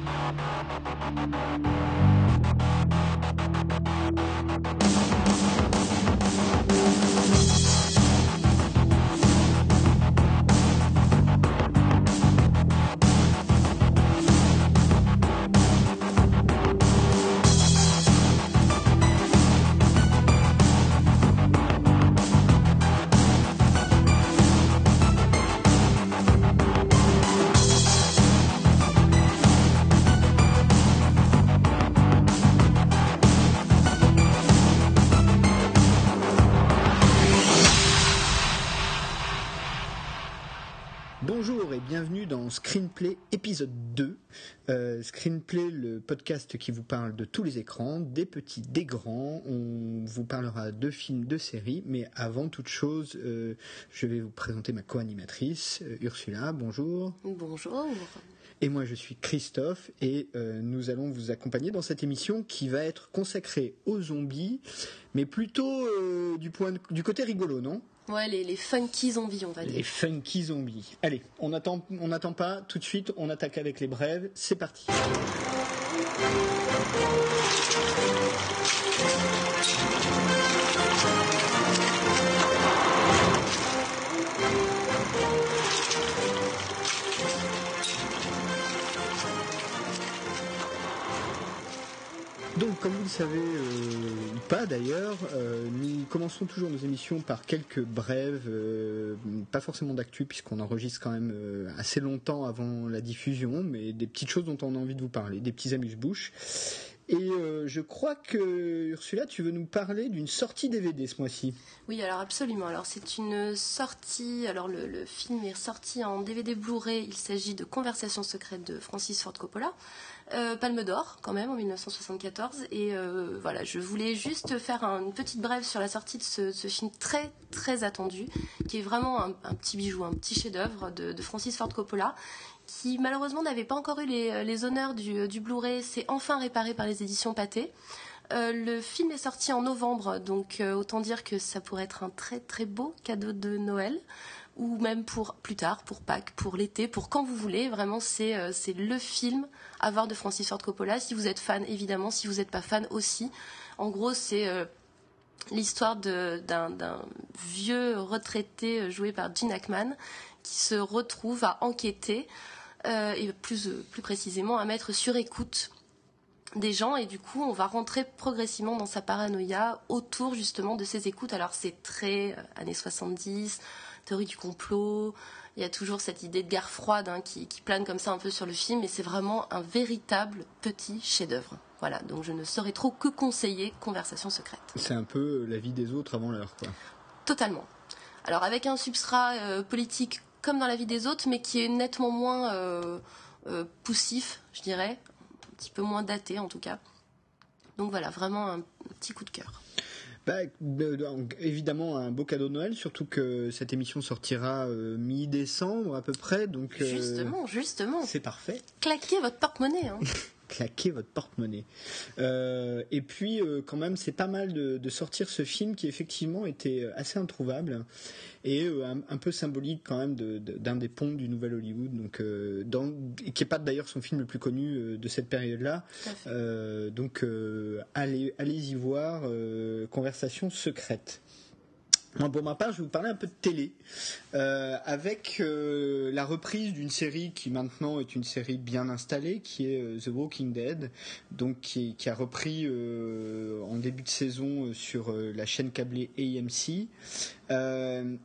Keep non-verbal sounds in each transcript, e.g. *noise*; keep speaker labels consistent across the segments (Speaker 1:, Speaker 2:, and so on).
Speaker 1: フフフフ。Screenplay épisode 2. Euh, Screenplay, le podcast qui vous parle de tous les écrans, des petits, des grands. On vous parlera de films, de séries, mais avant toute chose, euh, je vais vous présenter ma co-animatrice, euh, Ursula. Bonjour.
Speaker 2: Bonjour.
Speaker 1: Et moi, je suis Christophe et euh, nous allons vous accompagner dans cette émission qui va être consacrée aux zombies, mais plutôt du, point de- du côté rigolo, non?
Speaker 2: Ouais, les, les funky zombies, on va
Speaker 1: Les
Speaker 2: dire.
Speaker 1: funky zombies. Allez, on n'attend pas, tout de suite, on attaque avec les brèves. C'est parti. Donc, comme vous le savez, euh, pas d'ailleurs, euh, nous commençons toujours nos émissions par quelques brèves, euh, pas forcément d'actu, puisqu'on enregistre quand même euh, assez longtemps avant la diffusion, mais des petites choses dont on a envie de vous parler, des petits amuse-bouches. Et je crois que, Ursula, tu veux nous parler d'une sortie DVD ce mois-ci.
Speaker 2: Oui, alors absolument. Alors c'est une sortie. Alors le, le film est sorti en DVD Blu-ray. Il s'agit de Conversations secrètes de Francis Ford Coppola. Euh, Palme d'or quand même en 1974 et euh, voilà je voulais juste faire un- une petite brève sur la sortie de ce, film très très attendu qui est vraiment un, petit bijou un petit chef d'œuvre de, Francis Ford Coppola qui malheureusement n'avait pas encore eu les, les honneurs du, Blu-ray. C'est enfin réparé par les éditions Pathé. Euh, le film est sorti en novembre, donc euh, autant dire que ça pourrait être un très très beau cadeau de Noël, ou même pour plus tard, pour Pâques, pour l'été, pour quand vous voulez. Vraiment, c'est euh, c'est le film à voir de Francis Ford Coppola. Si vous êtes fan, évidemment, si vous n'êtes pas fan aussi. En gros, c'est euh, l'histoire d'un vieux retraité euh, joué par Gene Hackman qui se retrouve à enquêter, euh, et plus, plus précisément à mettre sur écoute des gens et du coup on va rentrer progressivement dans sa paranoïa autour justement de ces écoutes. Alors c'est très années 70, théorie du complot, il y a toujours cette idée de guerre froide hein, qui, qui plane comme ça un peu sur le film et c'est vraiment un véritable petit chef-d'œuvre. Voilà, donc je ne saurais trop que conseiller Conversation secrète.
Speaker 1: C'est un peu la vie des autres avant l'heure, quoi.
Speaker 2: Totalement. Alors avec un substrat euh, politique comme dans la vie des autres, mais qui est nettement moins euh, euh, poussif, je dirais, un petit peu moins daté en tout cas. Donc voilà, vraiment un petit coup de cœur.
Speaker 1: Bah, donc, évidemment, un beau cadeau de Noël, surtout que cette émission sortira euh, mi-décembre à peu près, donc euh,
Speaker 2: Justement, justement,
Speaker 1: c'est parfait.
Speaker 2: claquez votre porte-monnaie. hein. *laughs*
Speaker 1: claquer votre porte-monnaie. Euh, et puis, euh, quand même, c'est pas mal de, de sortir ce film qui effectivement était assez introuvable et euh, un, un peu symbolique quand même de- de- d'un des ponts du Nouvel Hollywood, donc euh, dans, qui est pas d'ailleurs son film le plus connu euh, de cette période-là. Euh, donc, euh, allez, allez y voir. euh, Conversation secrète. Moi, pour ma part, je vais vous parler un peu de télé, euh, avec euh, la reprise d'une série qui maintenant est une série bien installée, qui est euh, The Walking Dead, donc qui, a repris en début de saison sur la chaîne câblée AMC,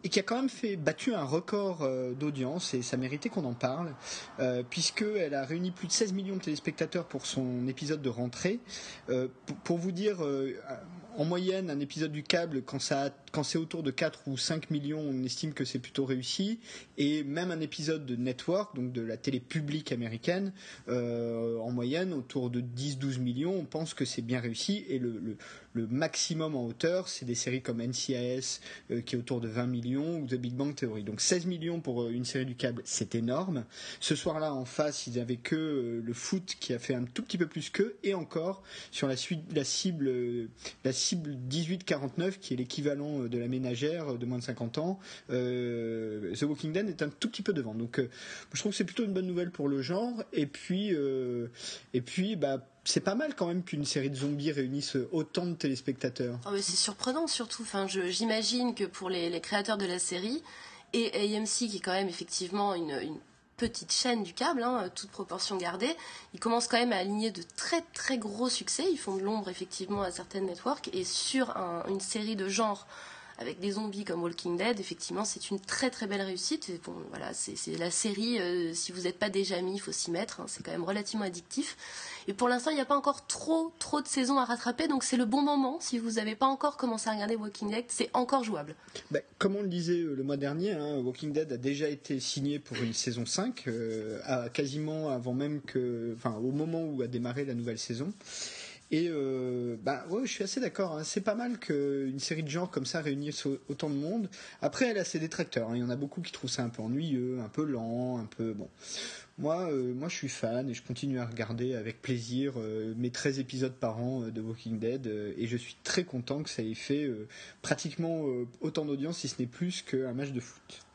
Speaker 1: et qui a quand même fait battu un record d'audience, et ça méritait qu'on en parle, puisqu'elle a réuni plus de 16 millions de téléspectateurs pour son épisode de rentrée. Pour, pour vous dire, en moyenne, un épisode du câble, quand, ça, quand c'est autour de 4 ou 5 millions, on estime que c'est plutôt réussi. Et même un épisode de network, donc de la télé publique américaine, euh, en moyenne, autour de 10-12 millions, on pense que c'est bien réussi. Et le, maximum en hauteur, c'est des séries comme NCIS qui est autour de 20 millions ou The Big Bang Theory. Donc 16 millions pour une série du câble, c'est énorme. Ce soir-là, en face, ils avaient que le foot qui a fait un tout petit peu plus qu'eux, et encore sur la, suite, la cible, la cible 18-49 qui est l'équivalent de la ménagère de moins de 50 ans. The Walking Dead est un tout petit peu devant. Donc je trouve que c'est plutôt une bonne nouvelle pour le genre. Et puis, euh, et puis, bah, c'est pas mal quand même qu'une série de zombies réunisse autant de téléspectateurs.
Speaker 2: Oh, c'est surprenant surtout. Enfin, j'imagine que pour les, créateurs de la série et AMC qui est quand même effectivement une, petite chaîne du câble, hein, toute proportion gardée, ils commencent quand même à aligner de très très gros succès. Ils font de l'ombre effectivement à certaines networks et sur une série de genres avec des zombies comme Walking Dead, effectivement, c'est une très très belle réussite. bon, voilà, c'est la série. Euh, si vous n'êtes pas déjà mis, il faut s'y mettre. Hein, c'est quand même relativement addictif. Et pour l'instant, il n'y a pas encore trop trop de saisons à rattraper, donc c'est le bon moment. Si vous n'avez pas encore commencé à regarder Walking Dead, c'est encore jouable.
Speaker 1: Ben, comme on le disait euh, le mois dernier, hein, Walking Dead a déjà été signé pour une saison 5, euh, quasiment avant même que, enfin, au moment où a démarré la nouvelle saison. Et euh, bah ouais, je suis assez d'accord. Hein. C'est pas mal qu'une série de genres comme ça réunisse autant de monde. Après, elle a ses détracteurs. Hein. Il y en a beaucoup qui trouvent ça un peu ennuyeux, un peu lent, un peu bon. Moi, euh, moi, je suis fan et je continue à regarder avec plaisir euh, mes 13 épisodes par an de Walking Dead et je suis très content que ça ait fait pratiquement autant d'audience, si ce n'est plus qu'un match de foot.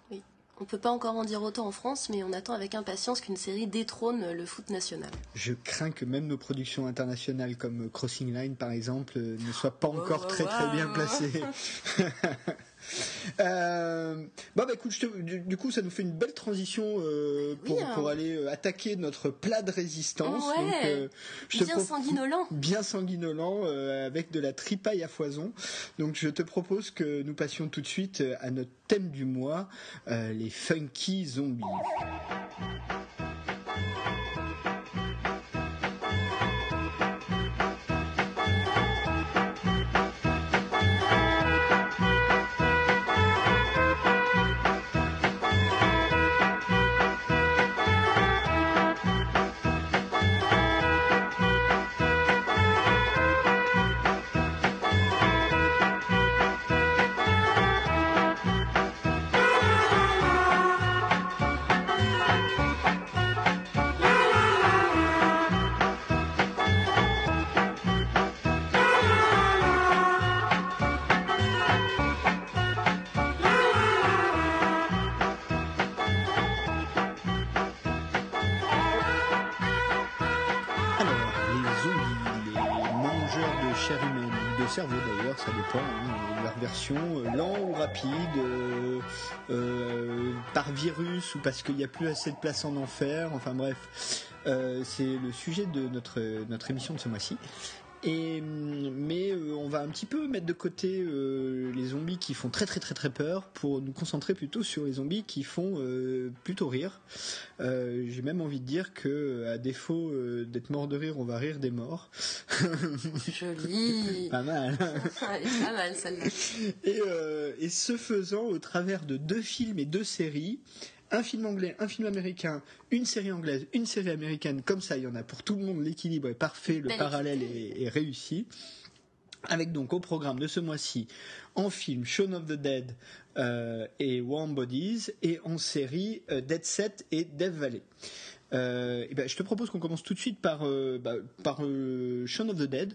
Speaker 2: On ne peut pas encore en dire autant en France, mais on attend avec impatience qu'une série détrône le foot national.
Speaker 1: Je crains que même nos productions internationales comme Crossing Line par exemple ne soient pas encore très très bien placées. *laughs* Euh, bon, bah écoute, du, coup, ça nous fait une belle transition euh, pour, hein. pour, aller euh, attaquer notre plat de résistance.
Speaker 2: bien sanguinolent.
Speaker 1: Bien sanguinolent, avec de la tripaille à foison. Donc, je te propose que nous passions tout de suite à notre thème du mois, les funky zombies. Euh, lent ou rapide, euh, euh, par virus ou parce qu'il n'y a plus assez de place en enfer, enfin bref. c'est le sujet de notre, notre émission de ce mois-ci. Et, mais euh, on va un petit peu mettre de côté euh, les zombies qui font très très très très peur pour nous concentrer plutôt sur les zombies qui font euh, plutôt rire. J'ai même envie de dire que à défaut d'être mort de rire, on va rire des morts. *laughs*
Speaker 2: Joli.
Speaker 1: pas mal.
Speaker 2: pas mal celle-là.
Speaker 1: Et, et ce faisant, au travers de deux films et deux séries, un film anglais, un film américain, une série anglaise, une série américaine, comme ça, il y en a pour tout le monde, l'équilibre est parfait, le parallèle est, réussi. Avec donc au programme de ce mois-ci, en film Shaun of the Dead euh, et Warm Bodies, et en série euh, Dead Set et Death Valley. Euh, et ben, je te propose qu'on commence tout de suite par, bah, par Shaun of the Dead.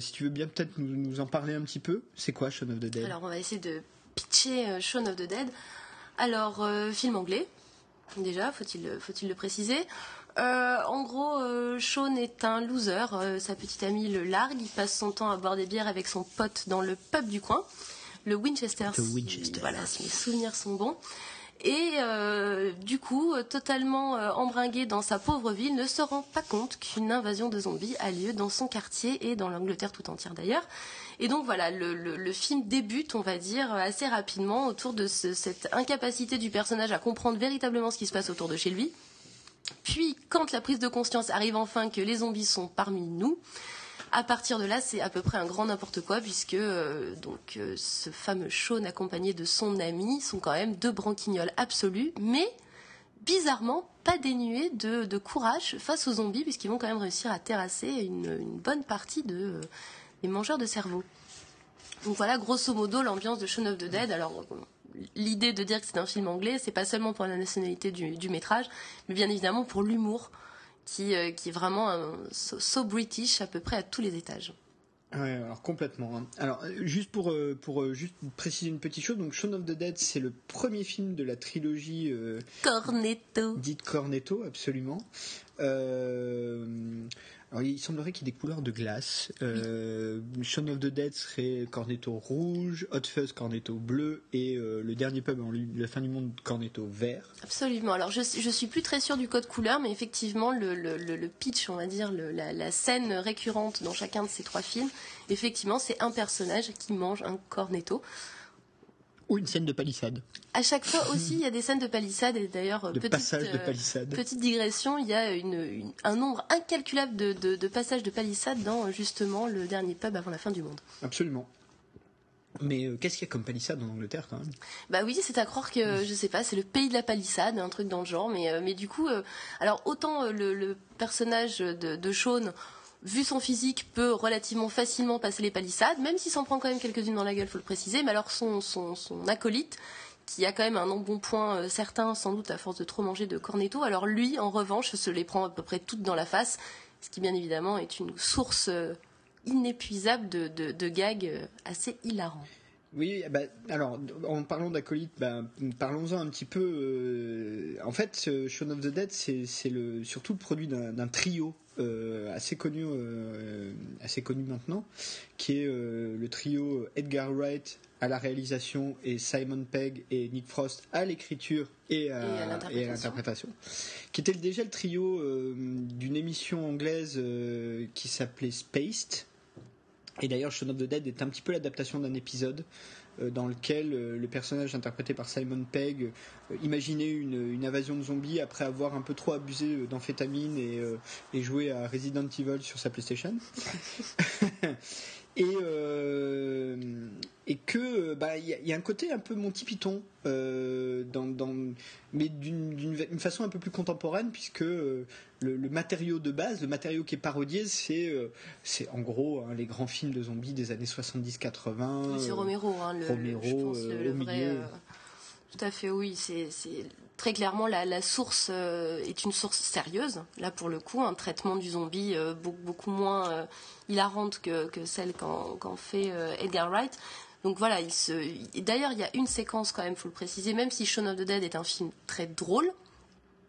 Speaker 1: si tu veux bien peut-être nous, nous, en parler un petit peu, c'est quoi Shaun of the Dead?
Speaker 2: Alors on va essayer de pitcher Shaun of the Dead. Alors, euh, film anglais, déjà, faut-il faut le préciser. Euh, en gros, euh, Sean est un loser. sa petite amie le largue. Il passe son temps à boire des bières avec son pote dans le pub du coin, le Winchester. voilà, si mes souvenirs sont bons. Et du coup, totalement embringué dans sa pauvre ville, ne se rend pas compte qu'une invasion de zombies a lieu dans son quartier et dans l'Angleterre tout entière d'ailleurs. Et donc voilà, le, film débute, on va dire, assez rapidement autour de cette incapacité du personnage à comprendre véritablement ce qui se passe autour de chez lui. Puis, quand la prise de conscience arrive enfin que les zombies sont parmi nous, à partir de là, c'est à peu près un grand n'importe quoi, puisque euh, donc euh, ce fameux Sean accompagné de son ami sont quand même deux branquignoles absolus, mais bizarrement pas dénués de, courage face aux zombies, puisqu'ils vont quand même réussir à terrasser une, bonne partie de, les mangeurs de cerveau. Donc voilà, grosso modo, l'ambiance de Shaun of the Dead. Alors, l'idée de dire que c'est un film anglais, c'est pas seulement pour la nationalité du, métrage, mais bien évidemment pour l'humour, qui, euh, qui est vraiment so, british à peu près à tous les étages.
Speaker 1: Ouais, alors complètement. Hein. Alors juste pour euh, pour euh, juste préciser une petite chose, donc Shaun of the Dead, c'est le premier film de la trilogie
Speaker 2: Cornetto.
Speaker 1: Dite Cornetto, absolument. Il semblerait qu'il y ait des couleurs de glace. Euh, Shaun of the Dead serait cornetto rouge, Hot Fuzz cornetto bleu et euh, le dernier pub en la fin du monde cornetto vert.
Speaker 2: Absolument. Alors je, je suis plus très sûre du code couleur, mais effectivement le pitch, on va dire, la, la, scène récurrente dans chacun de ces trois films, effectivement c'est un personnage qui mange un cornetto.
Speaker 1: Ou une scène de palissade.
Speaker 2: À chaque fois aussi, il y a des scènes de palissade et d'ailleurs
Speaker 1: petite, passage de palissade.
Speaker 2: petite digression, il y a une, un nombre incalculable de, de, passages de palissade dans justement le dernier pub avant la fin du monde.
Speaker 1: Absolument. Mais euh, qu'est-ce qu'il y a comme palissade en Angleterre quand même?
Speaker 2: Bah oui, c'est à croire que je sais pas, c'est le pays de la palissade, un truc dans le genre. Mais euh, mais du coup, euh, alors autant le, le, personnage de, de Sean, vu son physique, peut relativement facilement passer les palissades, même s'il s'en prend quand même quelques-unes dans la gueule, faut le préciser. Mais alors son, son, son acolyte, qui a quand même un embonpoint euh, certain, sans doute à force de trop manger de cornetto, alors lui, en revanche, se les prend à peu près toutes dans la face, ce qui bien évidemment est une source euh, inépuisable de, de, gags euh, assez hilarants.
Speaker 1: Oui, bah, alors en parlant d'acolyte, bah, parlons-en un petit peu. en fait, Shaun of the Dead, c'est surtout le produit d'un trio euh, assez connu, euh, assez connu maintenant, qui est euh, le trio Edgar Wright à la réalisation et Simon Pegg et Nick Frost à l'écriture et à, l'interprétation, qui était déjà le trio d'une émission anglaise qui s'appelait Spaced. Et d'ailleurs, Shaun of the Dead est un petit peu l'adaptation d'un épisode euh, dans lequel euh, le personnage interprété par Simon Pegg euh, imaginait une, invasion de zombies après avoir un peu trop abusé d'amphétamine et joué à Resident Evil sur sa PlayStation. *laughs* et, euh, et que bah il y, a un côté un peu Monty Python euh, dans, dans, mais d'une façon un peu plus contemporaine puisque euh, le, matériau de base le matériau qui est parodié c'est euh, c'est en gros hein, les grands films de zombies des années 70-80
Speaker 2: c'est Romero hein, le, Romero je pense, le, vrai, tout à fait oui c'est très clairement, la, source euh, est une source sérieuse. Là, pour le coup, un traitement du zombie euh, beaucoup, moins euh, hilarante que, celle qu'en fait Edgar Wright. Donc voilà, il d'ailleurs, il y a une séquence quand même, faut le préciser, même si Shaun of the Dead est un film très drôle,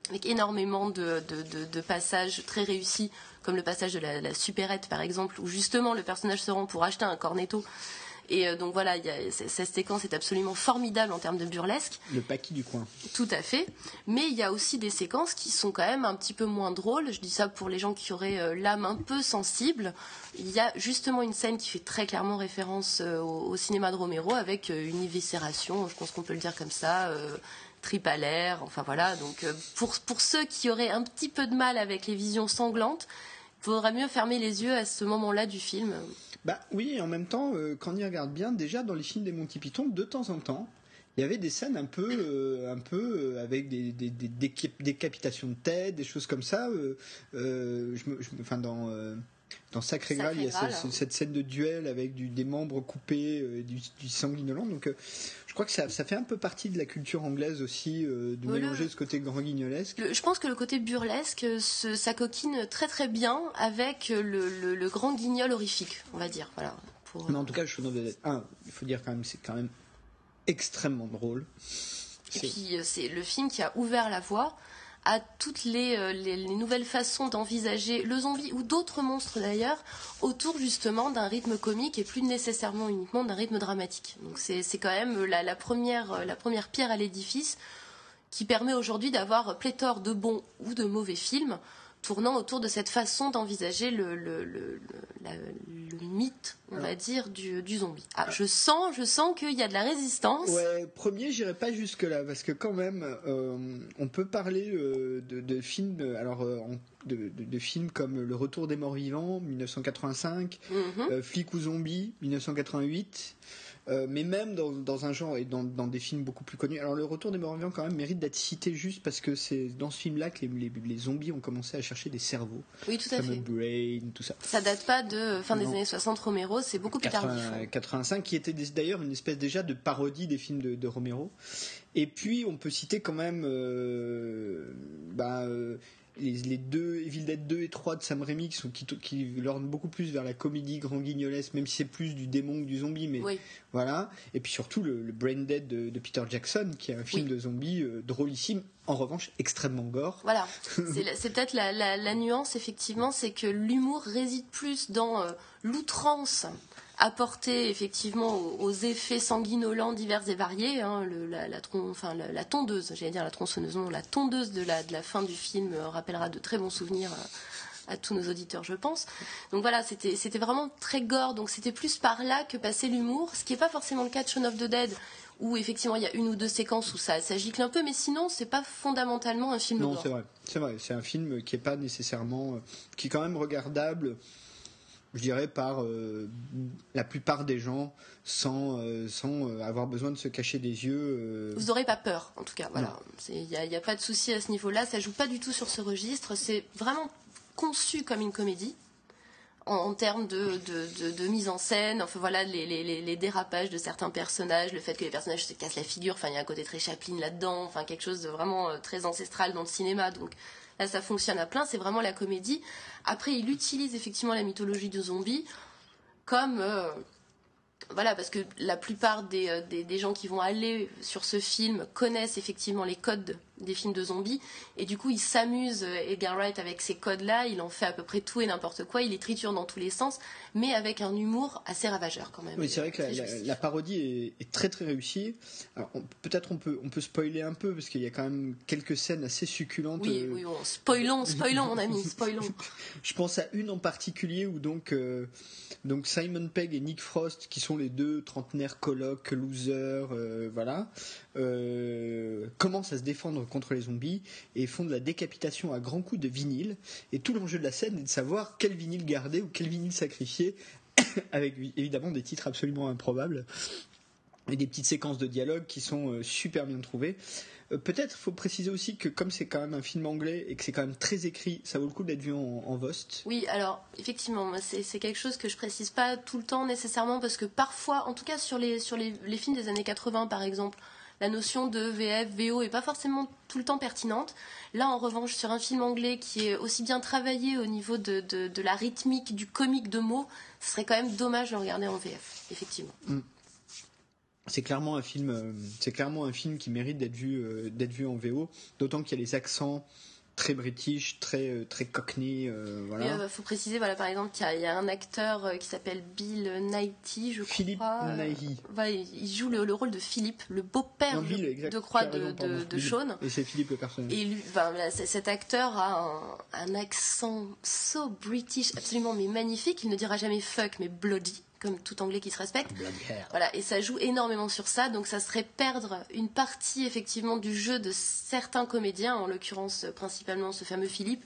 Speaker 2: avec énormément de, passages très réussis, comme le passage de la, la supérette par exemple, où justement le personnage se rend pour acheter un cornetto et euh, donc voilà, cette séquence est absolument formidable en termes de burlesque.
Speaker 1: Le paquis du coin.
Speaker 2: Tout à fait. Mais il y a aussi des séquences qui sont quand même un petit peu moins drôles. Je dis ça pour les gens qui auraient euh, l'âme un peu sensible. Il y a justement une scène qui fait très clairement référence euh, au, cinéma de Romero avec une éviscération, je pense qu'on peut le dire comme ça, tripe à l'air, enfin voilà. Donc pour, pour ceux qui auraient un petit peu de mal avec les visions sanglantes, il faudra mieux fermer les yeux à ce moment-là du film.
Speaker 1: Bah oui, en même temps, euh, quand on y regarde bien, déjà dans les films des Monty Python, de temps en temps, il y avait des scènes un peu, euh, un peu euh, avec des, décapitations de tête, des choses comme ça. je enfin dans dans Sacré Graal, il y a cette, scène de duel avec du, des membres coupés, du, du sanguinolent. Donc, je crois que ça, ça, fait un peu partie de la culture anglaise aussi, de mélanger ce côté grand guignolesque.
Speaker 2: je pense que le côté burlesque, ça coquine très très bien avec le, le, grand guignol horrifique, on va dire. Voilà.
Speaker 1: Mais en tout cas, je un, il faut dire quand même, c'est quand même extrêmement drôle.
Speaker 2: Et puis, c'est le film qui a ouvert la voie à toutes euh, les, nouvelles façons d'envisager le zombie ou d'autres monstres d'ailleurs autour justement d'un rythme comique et plus nécessairement uniquement d'un rythme dramatique. Donc c'est quand même la, première, la première pierre à l'édifice qui permet aujourd'hui d'avoir pléthore de bons ou de mauvais films tournant autour de cette façon d'envisager le, le, le, mythe, on va dire, du, du zombie. Ah, je sens, je sens qu'il y a de la résistance.
Speaker 1: Ouais, premier, j'irai pas jusque là parce que quand même, euh, on peut parler euh, de, de, films, alors euh, de, de, films comme Le Retour des Morts Vivants, 1985, mm Flic ou zombie, 1988. Euh, mais même dans, dans, un genre et dans, dans, des films beaucoup plus connus. Alors le retour des morts vivants quand même mérite d'être cité juste parce que c'est dans ce film-là que les, les, zombies ont commencé à chercher des cerveaux.
Speaker 2: Oui, tout à fait.
Speaker 1: Brain, tout ça.
Speaker 2: Ça date pas de fin des années 60 Romero, c'est beaucoup plus tardif.
Speaker 1: 85, qui était d'ailleurs une espèce déjà de parodie des films de, de Romero. Et puis on peut citer quand même euh, bah, les, deux Evil Dead 2 et 3 de Sam Raimi qui, sont, qui, qui beaucoup plus vers la comédie grand guignolesque, même si c'est plus du démon que du zombie, mais voilà. Et puis surtout le, Brain Dead de, Peter Jackson, qui est un film de zombie euh, drôlissime, en revanche extrêmement gore.
Speaker 2: Voilà, *laughs* c'est peut-être la, nuance effectivement, c'est que l'humour réside plus dans euh, l'outrance apporter effectivement aux, effets sanguinolents divers et variés. Hein, la, la, tondeuse, j'allais dire la tronçonneuse, non, la tondeuse de la, de la fin du film euh, rappellera de très bons souvenirs à, tous nos auditeurs, je pense. Donc voilà, c'était vraiment très gore, donc c'était plus par là que passait l'humour, ce qui n'est pas forcément le cas de Shaun of the Dead, où effectivement il y a une ou deux séquences où ça, ça gicle un peu, mais sinon c'est pas fondamentalement un film
Speaker 1: non, c'est vrai, c'est vrai, c'est un film qui est pas nécessairement, euh, qui est quand même regardable je dirais, par euh, la plupart des gens sans, euh, sans euh, avoir besoin de se cacher des yeux.
Speaker 2: Vous n'aurez pas peur, en tout cas. Voilà. Il n'y a, a, pas de souci à ce niveau-là. Ça joue pas du tout sur ce registre. C'est vraiment conçu comme une comédie. En, termes de, de, de, mise en scène, enfin voilà, les, les, les, dérapages de certains personnages, le fait que les personnages se cassent la figure, enfin il y a un côté très Chaplin là-dedans, enfin quelque chose de vraiment très ancestral dans le cinéma, donc Là, ça fonctionne à plein, c'est vraiment la comédie. Après, il utilise effectivement la mythologie de zombies comme euh, voilà, parce que la plupart euh, des, des, gens qui vont aller sur ce film connaissent effectivement les codes des films de zombies, et du coup il s'amuse, euh, Edgar Wright, avec ces codes-là, il en fait à peu près tout et n'importe quoi, il les triture dans tous les sens, mais avec un humour assez ravageur quand même.
Speaker 1: Oui, c'est vrai que la, parodie est, très très réussie. peut-être on peut, on peut spoiler un peu, parce qu'il y a quand même quelques scènes assez succulentes.
Speaker 2: Oui, euh, oui, spoilons, spoilons mon ami, spoilons. *laughs*
Speaker 1: Je pense à une en particulier où donc, donc Simon Pegg et Nick Frost, qui sont les deux trentenaires colocs, losers, euh, voilà, euh, commencent à se défendre contre les zombies et font de la décapitation à grands coups de vinyle. Et tout l'enjeu de la scène est de savoir quel vinyle garder ou quel vinyle sacrifier, *coughs* avec évidemment des titres absolument improbables et des petites séquences de dialogue qui sont euh, super bien trouvées. Euh, peut-être faut préciser aussi que comme c'est quand même un film anglais et que c'est quand même très écrit, ça vaut le coup d'être vu en, Vost.
Speaker 2: Oui, alors effectivement, c'est quelque chose que je précise pas tout le temps nécessairement parce que parfois, en tout cas sur les, sur les, films des années 80 par exemple, la notion de VF, VO est pas forcément tout le temps pertinente. Là, en revanche, sur un film anglais qui est aussi bien travaillé au niveau de, de, la rythmique, du comique de mots, ce serait quand même dommage de regarder en VF, effectivement. Mm
Speaker 1: c'est clairement un film, euh, c'est clairement un film qui mérite d'être vu, euh, d'être vu en VO. D'autant qu'il y a les accents très british, très euh, très cockney. voilà.
Speaker 2: Il faut préciser, voilà, par exemple, qu'il y, a un acteur qui s'appelle Bill Nighy, je
Speaker 1: Philippe
Speaker 2: crois.
Speaker 1: Philippe
Speaker 2: voilà, il joue le, rôle de Philippe, le beau-père de croix de, de, de, Sean.
Speaker 1: Et c'est Philippe le personnage.
Speaker 2: Et lui, cet acteur a un, un, accent so british, absolument mais magnifique. Il ne dira jamais fuck, mais bloody comme tout anglais qui se respecte. Voilà, et ça joue énormément sur ça, donc ça serait perdre une partie effectivement du jeu de certains comédiens, en l'occurrence principalement ce fameux Philippe.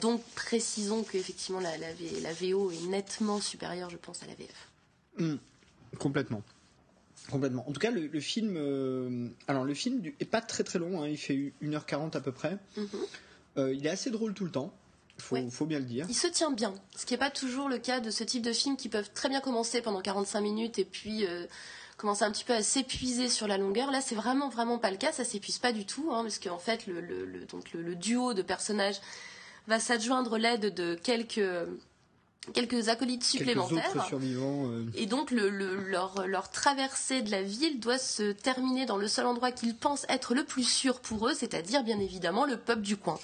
Speaker 2: Donc précisons que effectivement la, la, VO est nettement supérieure, je pense, à la VF.
Speaker 1: Hmm. complètement. Complètement. En tout cas, le, film, euh, alors le film est pas très très long, hein, il fait 1h40 à peu près. Mm-hmm. Euh, il est assez drôle tout le temps. Faut, faut bien le dire.
Speaker 2: Il se tient bien, ce qui n'est pas toujours le cas de ce type de films qui peuvent très bien commencer pendant 45 minutes et puis euh, commencer un petit peu à s'épuiser sur la longueur. Là, c'est vraiment vraiment pas le cas, ça s'épuise pas du tout, hein, parce qu'en fait, le, le, donc le, duo de personnages va s'adjoindre l'aide de quelques quelques acolytes supplémentaires.
Speaker 1: Euh.
Speaker 2: Et donc le, leur, leur traversée de la ville doit se terminer dans le seul endroit qu'ils pensent être le plus sûr pour eux, c'est-à-dire bien évidemment le pub du coin.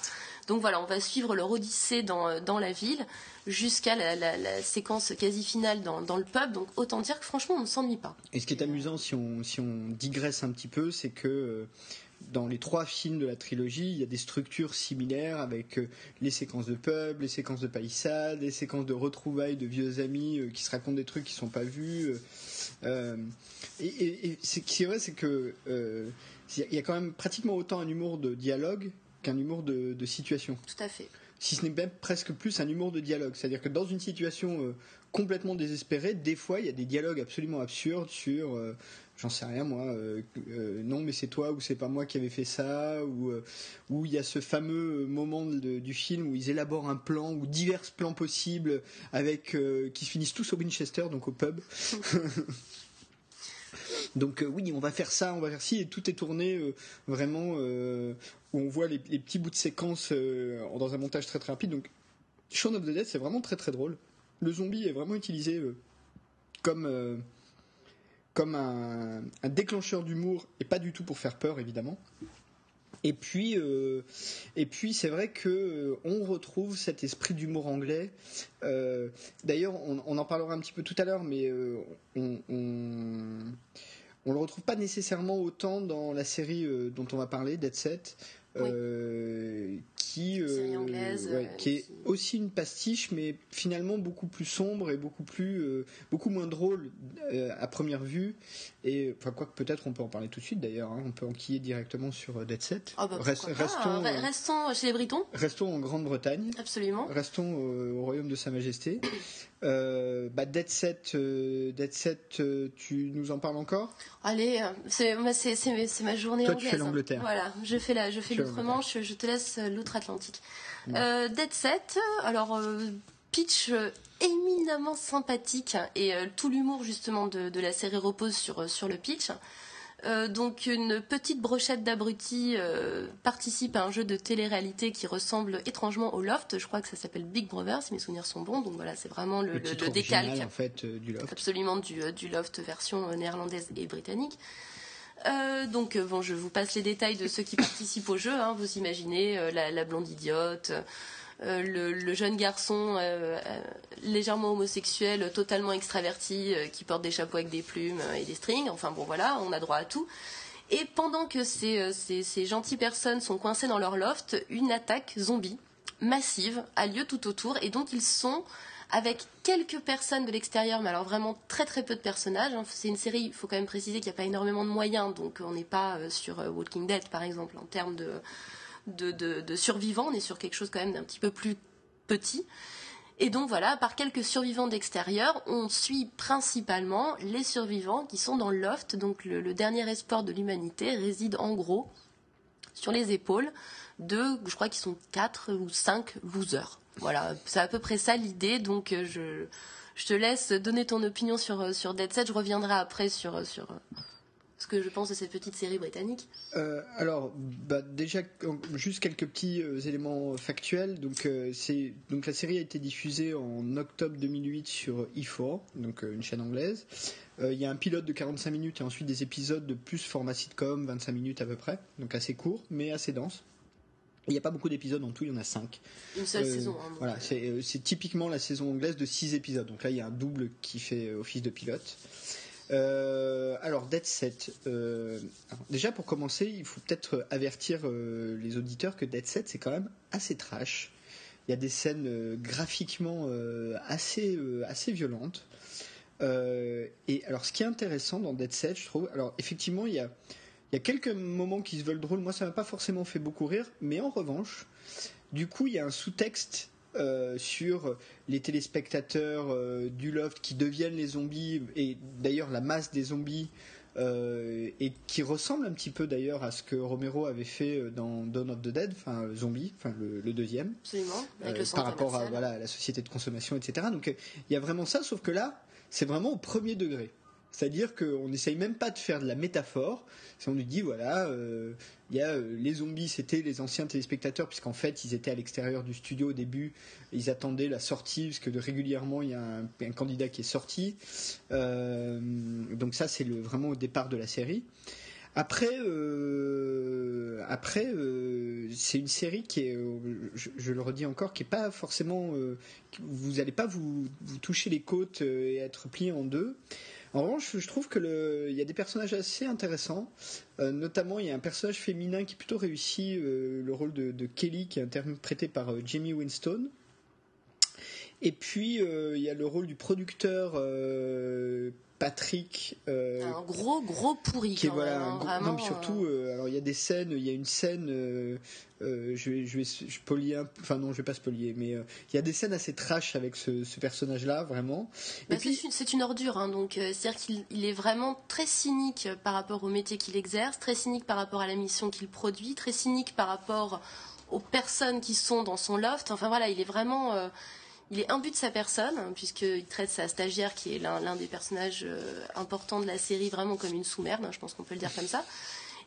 Speaker 2: Donc voilà, on va suivre leur odyssée dans, dans la ville jusqu'à la, séquence quasi finale dans, dans, le pub. Donc autant dire que franchement, on ne s'ennuie pas.
Speaker 1: Et ce qui est amusant, si on, si on digresse un petit peu, c'est que euh, dans les trois films de la trilogie, il y a des structures similaires avec euh, les séquences de pub, les séquences de palissade, les séquences de retrouvailles de vieux amis euh, qui se racontent des trucs qui sont pas vus. et, ce qui est vrai, c'est que il y a quand même pratiquement autant un humour de dialogue qu'un humour de, situation.
Speaker 2: Tout à fait.
Speaker 1: si ce n'est même presque plus un humour de dialogue. C'est-à-dire que dans une situation complètement désespérée, des fois il y a des dialogues absolument absurdes sur j'en sais rien moi, euh, euh, non mais c'est toi ou c'est pas moi qui avais fait ça, ou euh, où il y a ce fameux moment du film où ils élaborent un plan ou divers plans possibles avec qui se finissent tous au Winchester, donc au pub. *laughs* donc oui, on va faire ça, on va faire ci, et tout est tourné vraiment où on voit les, petits bouts de séquence dans un montage très très rapide. Donc Shaun of the Dead, c'est vraiment très très drôle. Le zombie est vraiment utilisé comme comme un, déclencheur d'humour et pas du tout pour faire peur évidemment. Et puis, euh, et puis c'est vrai que euh, on retrouve cet esprit d'humour anglais. Euh, d'ailleurs, on, en parlera un petit peu tout à l'heure, mais on, on, le retrouve pas nécessairement autant dans la série dont on va parler, Dead Set, qui,
Speaker 2: euh,
Speaker 1: qui est aussi une pastiche, mais finalement beaucoup plus sombre et beaucoup plus, euh, beaucoup moins drôle euh, à première vue. Et enfin, quoi que peut-être on peut en parler tout de suite d'ailleurs. Hein. on peut enquiller directement sur Dead Set.
Speaker 2: Oh, bah, restons, restons chez les Britons.
Speaker 1: Restons en Grande-Bretagne.
Speaker 2: Absolument.
Speaker 1: Restons au royaume de Sa Majesté. Bah, Dead Set, Dead Set tu nous en parles encore?
Speaker 2: Allez, c'est ma journée
Speaker 1: Toi,
Speaker 2: anglaise.
Speaker 1: tu fais l'Angleterre.
Speaker 2: Voilà, je fais la, je fais l'outre-manche, je te laisse l'outre Atlantique. Euh, Dead Set, alors euh, pitch euh, éminemment sympathique et tout l'humour justement de, la série repose sur, sur le pitch. Donc une petite brochette d'abrutis participe à un jeu de télé-réalité qui ressemble étrangement au Loft. Je crois que ça s'appelle Big Brother, si mes souvenirs sont bons. Donc voilà, c'est vraiment le,
Speaker 1: le,
Speaker 2: décalque
Speaker 1: en fait, du Loft.
Speaker 2: Absolument du, du Loft version néerlandaise et britannique. Euh, donc bon, je vous passe les détails de ceux qui *laughs* participent au jeu. Hein. vous imaginez euh, la, blonde idiote, euh, le, jeune garçon légèrement homosexuel, totalement extraverti, qui porte des chapeaux avec des plumes et des strings. Enfin bon, voilà, on a droit à tout. Et pendant que ces, ces gentilles personnes sont coincées dans leur loft, une attaque zombie massive a lieu tout autour et donc ils sont avec quelques personnes de l'extérieur, mais alors vraiment très très peu de personnages. Hein. C'est une série, il faut quand même préciser qu'il n'y a pas énormément de moyens, donc on n'est pas euh, sur euh, Walking Dead par exemple en termes de, de, survivants, on est sur quelque chose quand même d'un petit peu plus petit. Et donc voilà, par quelques survivants d'extérieur, on suit principalement les survivants qui sont dans le loft. Donc le, le dernier espoir de l'humanité réside en gros sur les épaules de, je crois qu'ils sont quatre ou cinq losers. Voilà, c'est à peu près ça l'idée. Donc euh, je, je te laisse donner ton opinion sur, euh, sur Dead Set. Je reviendrai après sur, euh, sur ce que je pense de cette petite série britannique.
Speaker 1: alors, bah, déjà, juste quelques petits éléments factuels. Donc, c'est, donc, la série a été diffusée en octobre 2008 sur E4, donc une chaîne anglaise. Il y a un pilote de 45 minutes et ensuite des épisodes de plus format sitcom, 25 minutes à peu près. Donc assez court, mais assez dense. Il n'y a pas beaucoup d'épisodes en tout, il y en a 5.
Speaker 2: Une seule euh, saison. Hein,
Speaker 1: voilà, euh, c'est typiquement la saison anglaise de 6 épisodes. Donc là, il y a un double qui fait euh, office de pilote. Alors, Dead Set. déjà, pour commencer, il faut peut-être avertir les auditeurs que Dead Set, c'est quand même assez trash. Il y a des scènes graphiquement assez, assez violentes. et alors, ce qui est intéressant dans Dead Set, je trouve, alors effectivement, il y a y a quelques moments qui se veulent drôles. Moi, ça m'a pas forcément fait beaucoup rire, mais en revanche, du coup, il y a un sous-texte euh, sur les téléspectateurs euh, du loft qui deviennent les zombies et d'ailleurs la masse des zombies euh, et qui ressemble un petit peu d'ailleurs à ce que Romero avait fait dans Dawn of the Dead, enfin Zombie, enfin le, deuxième,
Speaker 2: Absolument,
Speaker 1: par rapport à, voilà, à la société de consommation, etc. Donc il y a vraiment ça, sauf que là, c'est vraiment au premier degré. C'est-à-dire qu'on n'essaye même pas de faire de la métaphore. On nous dit, voilà, euh, il y a euh, les zombies, c'était les anciens téléspectateurs, puisqu'en fait, ils étaient à l'extérieur du studio au début, ils attendaient la sortie, parce que régulièrement, il y a un, candidat qui est sorti. Euh, donc ça, c'est vraiment au départ de la série. Après, après, c'est une série qui est, je, le redis encore, qui est pas forcément, vous n'allez pas vous, toucher les côtes et être plié en deux. En revanche, je trouve que il y a des personnages assez intéressants. Euh, notamment, il y a un personnage féminin qui plutôt réussi, euh, le rôle de, Kelly, qui est interprété par euh, Jamie Winston. Et puis il y a le rôle du producteur Patrick.
Speaker 2: Euh, un gros gros pourri. Qui est, voilà, hein, vraiment,
Speaker 1: surtout, euh, alors il y a des scènes, il y a une scène, euh, je vais, je vais un, enfin non, je vais pas spolier, mais il y a des scènes assez trash avec ce, personnage-là, vraiment.
Speaker 2: Bah, c'est une, ordure, hein, donc c'est-à-dire qu'il est vraiment très cynique par rapport au métier qu'il exerce, très cynique par rapport à la mission qu'il produit, très cynique par rapport aux personnes qui sont dans son loft. Enfin voilà, il est vraiment il est imbu de sa personne, hein, puisqu'il traite sa stagiaire, qui est l'un des personnages euh, importants de la série, vraiment comme une sous-merde, hein, je pense qu'on peut le dire comme ça.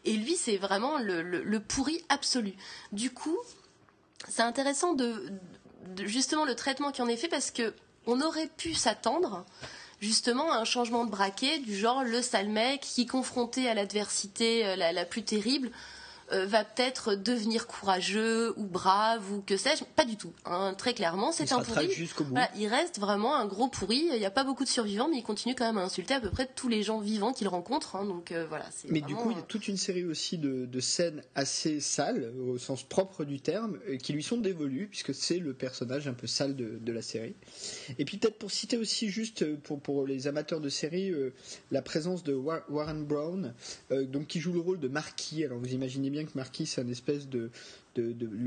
Speaker 2: Et lui, c'est vraiment le, pourri absolu. Du coup, c'est intéressant de, justement le traitement qui en est fait, parce que on aurait pu s'attendre justement à un changement de braquet du genre le sale mec qui confronté à l'adversité euh, la, plus terrible euh, va peut-être devenir courageux ou brave ou que sais-je. Pas du tout. Hein. Très clairement, c'est un pourri. il reste vraiment un gros pourri. Il n'y a pas beaucoup de survivants, mais il continue quand même à insulter à peu près tous les gens vivants qu'il rencontre. Hein. Donc euh, voilà.
Speaker 1: Mais du coup, il y a toute une série aussi de, scènes assez sales, au sens propre du terme, euh, qui lui sont dévolues, puisque c'est le personnage un peu sale de, la série. Et puis peut-être pour citer aussi juste pour, pour les amateurs de série, la présence de Warren Brown, donc qui joue le rôle de Marquis. Alors vous imaginez bien que Marquis, c'est un espèce de,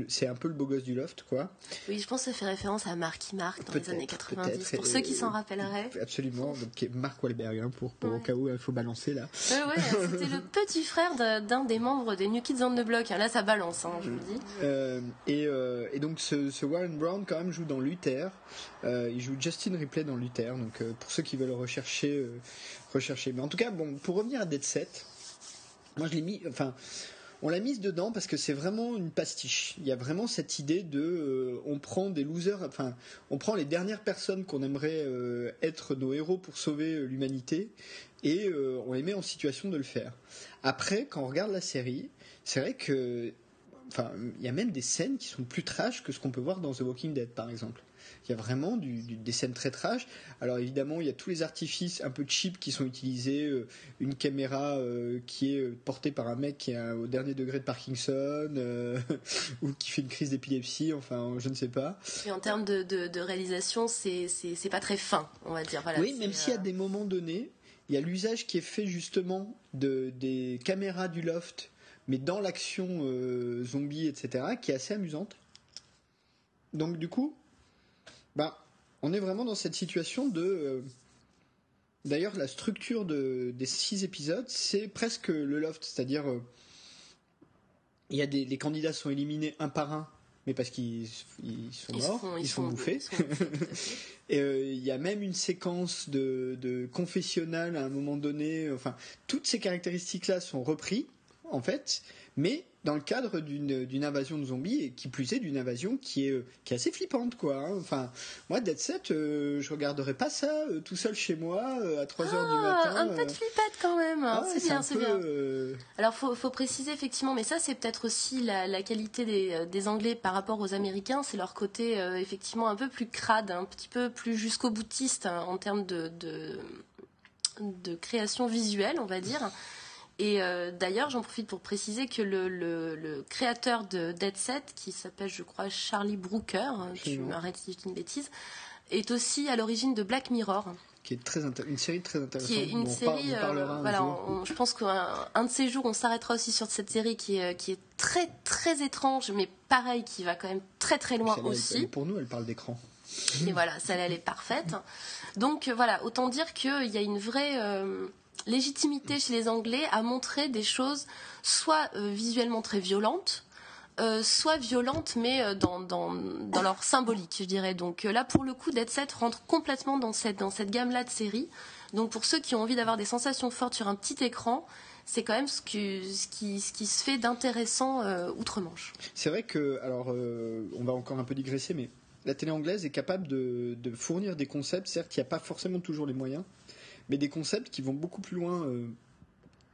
Speaker 1: c'est un peu le beau gosse du loft, quoi.
Speaker 2: Oui, je pense que ça fait référence à Marky Mark dans les années 90, pour ceux qui s'en rappelleraient.
Speaker 1: Absolument, donc Mark Wahlberg, hein, pour, pour au cas où il faut balancer là.
Speaker 2: Oui, ouais, *laughs* c'était le petit frère d'un des membres des New Kids on the Block. Hein. Là, ça balance, hein, je vous dis.
Speaker 1: Euh, et, euh, et, donc, ce, Warren Brown, quand même, joue dans Luther. Euh, il joue Justin Ripley dans Luther. Donc, pour ceux qui veulent rechercher, rechercher. Mais en tout cas, bon, pour revenir à Dead Set, moi, je l'ai mis. Enfin on l'a mise dedans parce que c'est vraiment une pastiche. Il y a vraiment cette idée de, euh, on prend des losers, enfin, on prend les dernières personnes qu'on aimerait euh, être nos héros pour sauver euh, l'humanité et on les met en situation de le faire. Après, quand on regarde la série, c'est vrai que, enfin, il y a même des scènes qui sont plus trash que ce qu'on peut voir dans The Walking Dead, par exemple. Il y a vraiment des scènes très trash. Alors évidemment, il y a tous les artifices un peu cheap qui sont utilisés. Euh, une caméra euh, qui est euh, portée par un mec qui est au dernier degré de Parkinson *laughs* ou qui fait une crise d'épilepsie. Enfin, je ne sais pas.
Speaker 2: Et en termes de, réalisation, c'est pas très fin, on va dire.
Speaker 1: oui, même s'il y a des moments donnés, il y a l'usage qui est fait justement de, des caméras du loft, mais dans l'action zombie, etc., qui est assez amusante. Donc du coup, bah, on est vraiment dans cette situation de. Euh, d'ailleurs, la structure de, des six épisodes, c'est presque le loft, c'est-à-dire euh, il y a des les candidats sont éliminés un par un, mais parce qu'ils sont morts, ils, sont, bouffés. *laughs* Et euh, il y a même une séquence de, de confessionnal à un moment donné. Enfin, toutes ces caractéristiques-là sont reprises en fait, mais dans le cadre d'une invasion de zombies et qui plus est d'une invasion qui est, qui est assez flippante quoi. Hein. Enfin, moi Dead Set, euh, je regarderais pas ça euh, tout seul chez moi euh, à 3 h du ah, matin.
Speaker 2: Un peu de flippette quand même. Ah c'est bien, c'est bien. Alors faut, faut préciser effectivement, mais ça c'est peut-être aussi la, qualité des, des, Anglais par rapport aux Américains, c'est leur côté effectivement un peu plus crade, un petit peu plus jusqu'au boutiste hein, en termes de, de, de création visuelle, on va dire. Et euh, d'ailleurs, j'en profite pour préciser que le, créateur de Dead Set, qui s'appelle, je crois, Charlie Brooker, hein, tu m'arrêtes si je dis une bêtise, est aussi à l'origine de Black Mirror.
Speaker 1: Qui est très une série très intéressante.
Speaker 2: Qui est une série, euh, voilà, je pense qu'un de ces jours, on s'arrêtera aussi sur cette série qui est, qui est très très étrange, mais pareil, qui va quand même très très loin aussi.
Speaker 1: pour nous, elle parle d'écran.
Speaker 2: Et voilà, celle elle est parfaite. Donc voilà, autant dire qu'il y a une vraie euh, légitimité chez les Anglais à montrer des choses soit euh, visuellement très violentes, euh, soit violentes mais euh, dans, dans, leur symbolique, je dirais. Donc là, pour le coup, Dead Set rentre complètement dans cette, dans cette gamme-là de séries. Donc pour ceux qui ont envie d'avoir des sensations fortes sur un petit écran, c'est quand même ce, que, ce, qui, ce qui se fait d'intéressant outre-Manche.
Speaker 1: C'est vrai que, alors, on va encore un peu digresser, mais la télé anglaise est capable de, de fournir des concepts. Certes, il n'y a pas forcément toujours les moyens, mais des concepts qui vont beaucoup plus loin euh,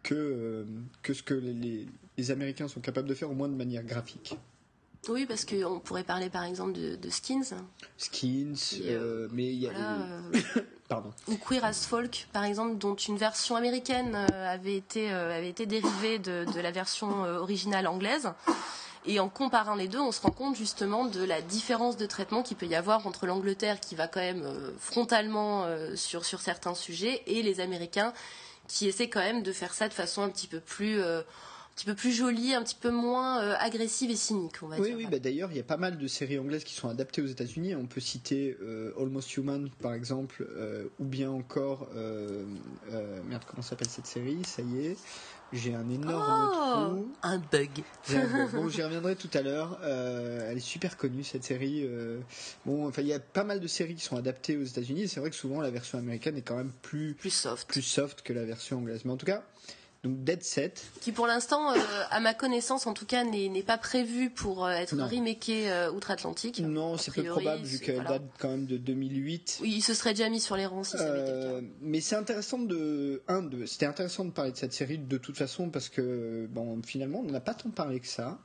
Speaker 1: que, euh, que ce que les, les, Américains sont capables de faire, au moins de manière graphique.
Speaker 2: Oui, parce qu'on pourrait parler par exemple de, Skins.
Speaker 1: Skins, euh, mais il y a. *coughs* Pardon.
Speaker 2: Ou Queer as Folk, par exemple, dont une version américaine avait été, avait été dérivée de, de la version originale anglaise. Et en comparant les deux, on se rend compte justement de la différence de traitement qu'il peut y avoir entre l'Angleterre qui va quand même euh, frontalement euh, sur, sur certains sujets et les Américains qui essaient quand même de faire ça de façon un petit peu plus euh, un petit peu plus jolie, un petit peu moins euh, agressive et cynique, on va
Speaker 1: Oui,
Speaker 2: dire.
Speaker 1: oui, bah d'ailleurs, il y a pas mal de séries anglaises qui sont adaptées aux États-Unis. On peut citer euh, Almost Human, par exemple, euh, ou bien encore. merde, comment s'appelle cette série? Ça y est, j'ai un énorme
Speaker 2: Oh,
Speaker 1: trou.
Speaker 2: un bug.
Speaker 1: Bon, j'y reviendrai tout à l'heure. Euh, elle est super connue cette série. euh. Bon, enfin, il y a pas mal de séries qui sont adaptées aux États-Unis. C'est vrai que souvent la version américaine est quand même plus
Speaker 2: Plus soft.
Speaker 1: plus soft que la version anglaise. Mais en tout cas, donc Dead Set.
Speaker 2: Qui pour l'instant, euh, à ma connaissance en tout cas, n'est pas prévu pour euh, être
Speaker 1: Non.
Speaker 2: remaké euh, outre-Atlantique.
Speaker 1: Non, c'est peu probable vu qu'elle
Speaker 2: voilà.
Speaker 1: date quand même de 2008.
Speaker 2: Oui, il se serait déjà mis sur les rangs si ça avait été le
Speaker 1: Euh,
Speaker 2: cas.
Speaker 1: mais c'est intéressant de un de c'était intéressant de parler de cette série de toute façon parce que bon finalement on n'a pas tant parlé que ça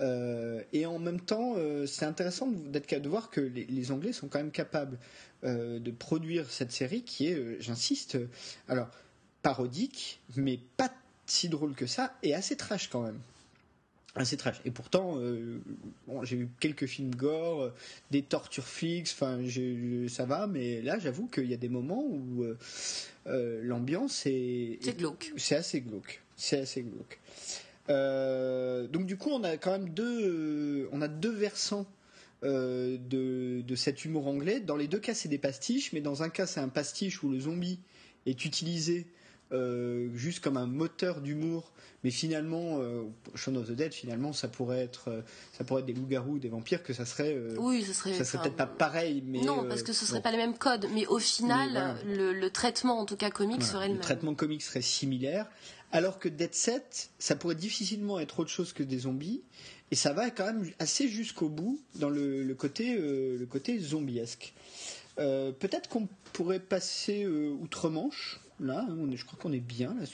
Speaker 1: Euh, et en même temps euh, c'est intéressant d'être capable de voir que les, les Anglais sont quand même capables euh, de produire cette série qui est euh, j'insiste euh, alors parodique mais pas si drôle que ça et assez trash quand même. Assez trash. Et pourtant euh, bon, j'ai vu quelques films gore euh, des tortures fixes enfin ça va mais là j'avoue qu'il y a des moments où euh, l'ambiance est
Speaker 2: C'est glauque.
Speaker 1: c'est assez glauque. C'est assez glauque. Donc du coup on a quand même deux on a deux versants de, de cet humour anglais. Dans les deux cas c'est des pastiches mais dans un cas c'est un pastiche où le zombie est utilisé euh, juste comme un moteur d'humour mais finalement euh, Shaun of the Dead finalement ça pourrait être euh, ça pourrait être des loups-garous des vampires que ça serait euh,
Speaker 2: Oui, ce serait.
Speaker 1: ça serait peut-être pas pareil mais
Speaker 2: non, parce que ce serait
Speaker 1: bon.
Speaker 2: pas les mêmes codes. Mais au final,
Speaker 1: voilà.
Speaker 2: le, le traitement, en tout cas comique,
Speaker 1: Voilà,
Speaker 2: serait le,
Speaker 1: le
Speaker 2: même.
Speaker 1: traitement comique serait similaire, alors que Dead Set, ça pourrait difficilement être autre chose que des zombies, et ça va quand même assez jusqu'au bout dans le, le côté, le côté zombiesque. Peut-être qu'on pourrait passer outre-Manche, là, je crois qu'on est bien là,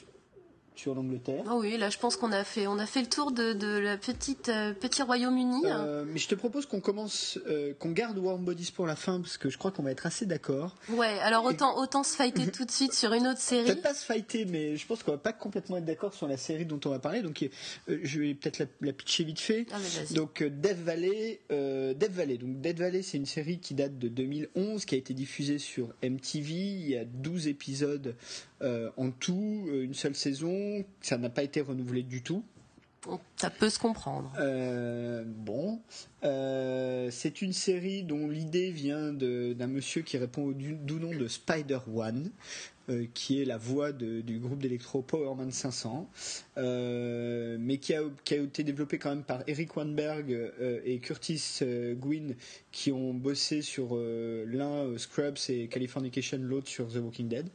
Speaker 1: sur, l'Angleterre.
Speaker 2: Ah oui, là, je pense qu'on a fait, on a fait le tour de, de la petite euh, petit Royaume-Uni.
Speaker 1: Euh, mais je te propose qu'on commence, euh, qu'on garde Warm Bodies pour la fin, parce que je crois qu'on va être assez d'accord.
Speaker 2: Ouais, alors autant, autant se fighter *laughs* tout de suite sur une autre série.
Speaker 1: Peut-être pas se fighter, mais je pense qu'on va pas complètement être d'accord sur la série dont on va parler. Donc, euh, je vais peut-être la, la pitcher vite fait.
Speaker 2: Ah.
Speaker 1: Donc, Death Valley, Death Valley. Donc, Death Valley, c'est une série qui date de 2011, qui a été diffusée sur MTV. Il y a 12 épisodes en tout, une seule saison. Ça n'a pas été renouvelé du tout.
Speaker 2: Ça peut se comprendre.
Speaker 1: Euh, bon, Euh, c'est une série dont l'idée vient d'un monsieur qui répond au du- doux nom de Spider One, euh, qui est la voix de- du groupe d'électro Powerman 500, euh, mais qui a, qui a été développé quand même par Eric Weinberg et Curtis Gwynn, qui ont bossé sur l'un Scrubs et Californication, l'autre sur The Walking Dead.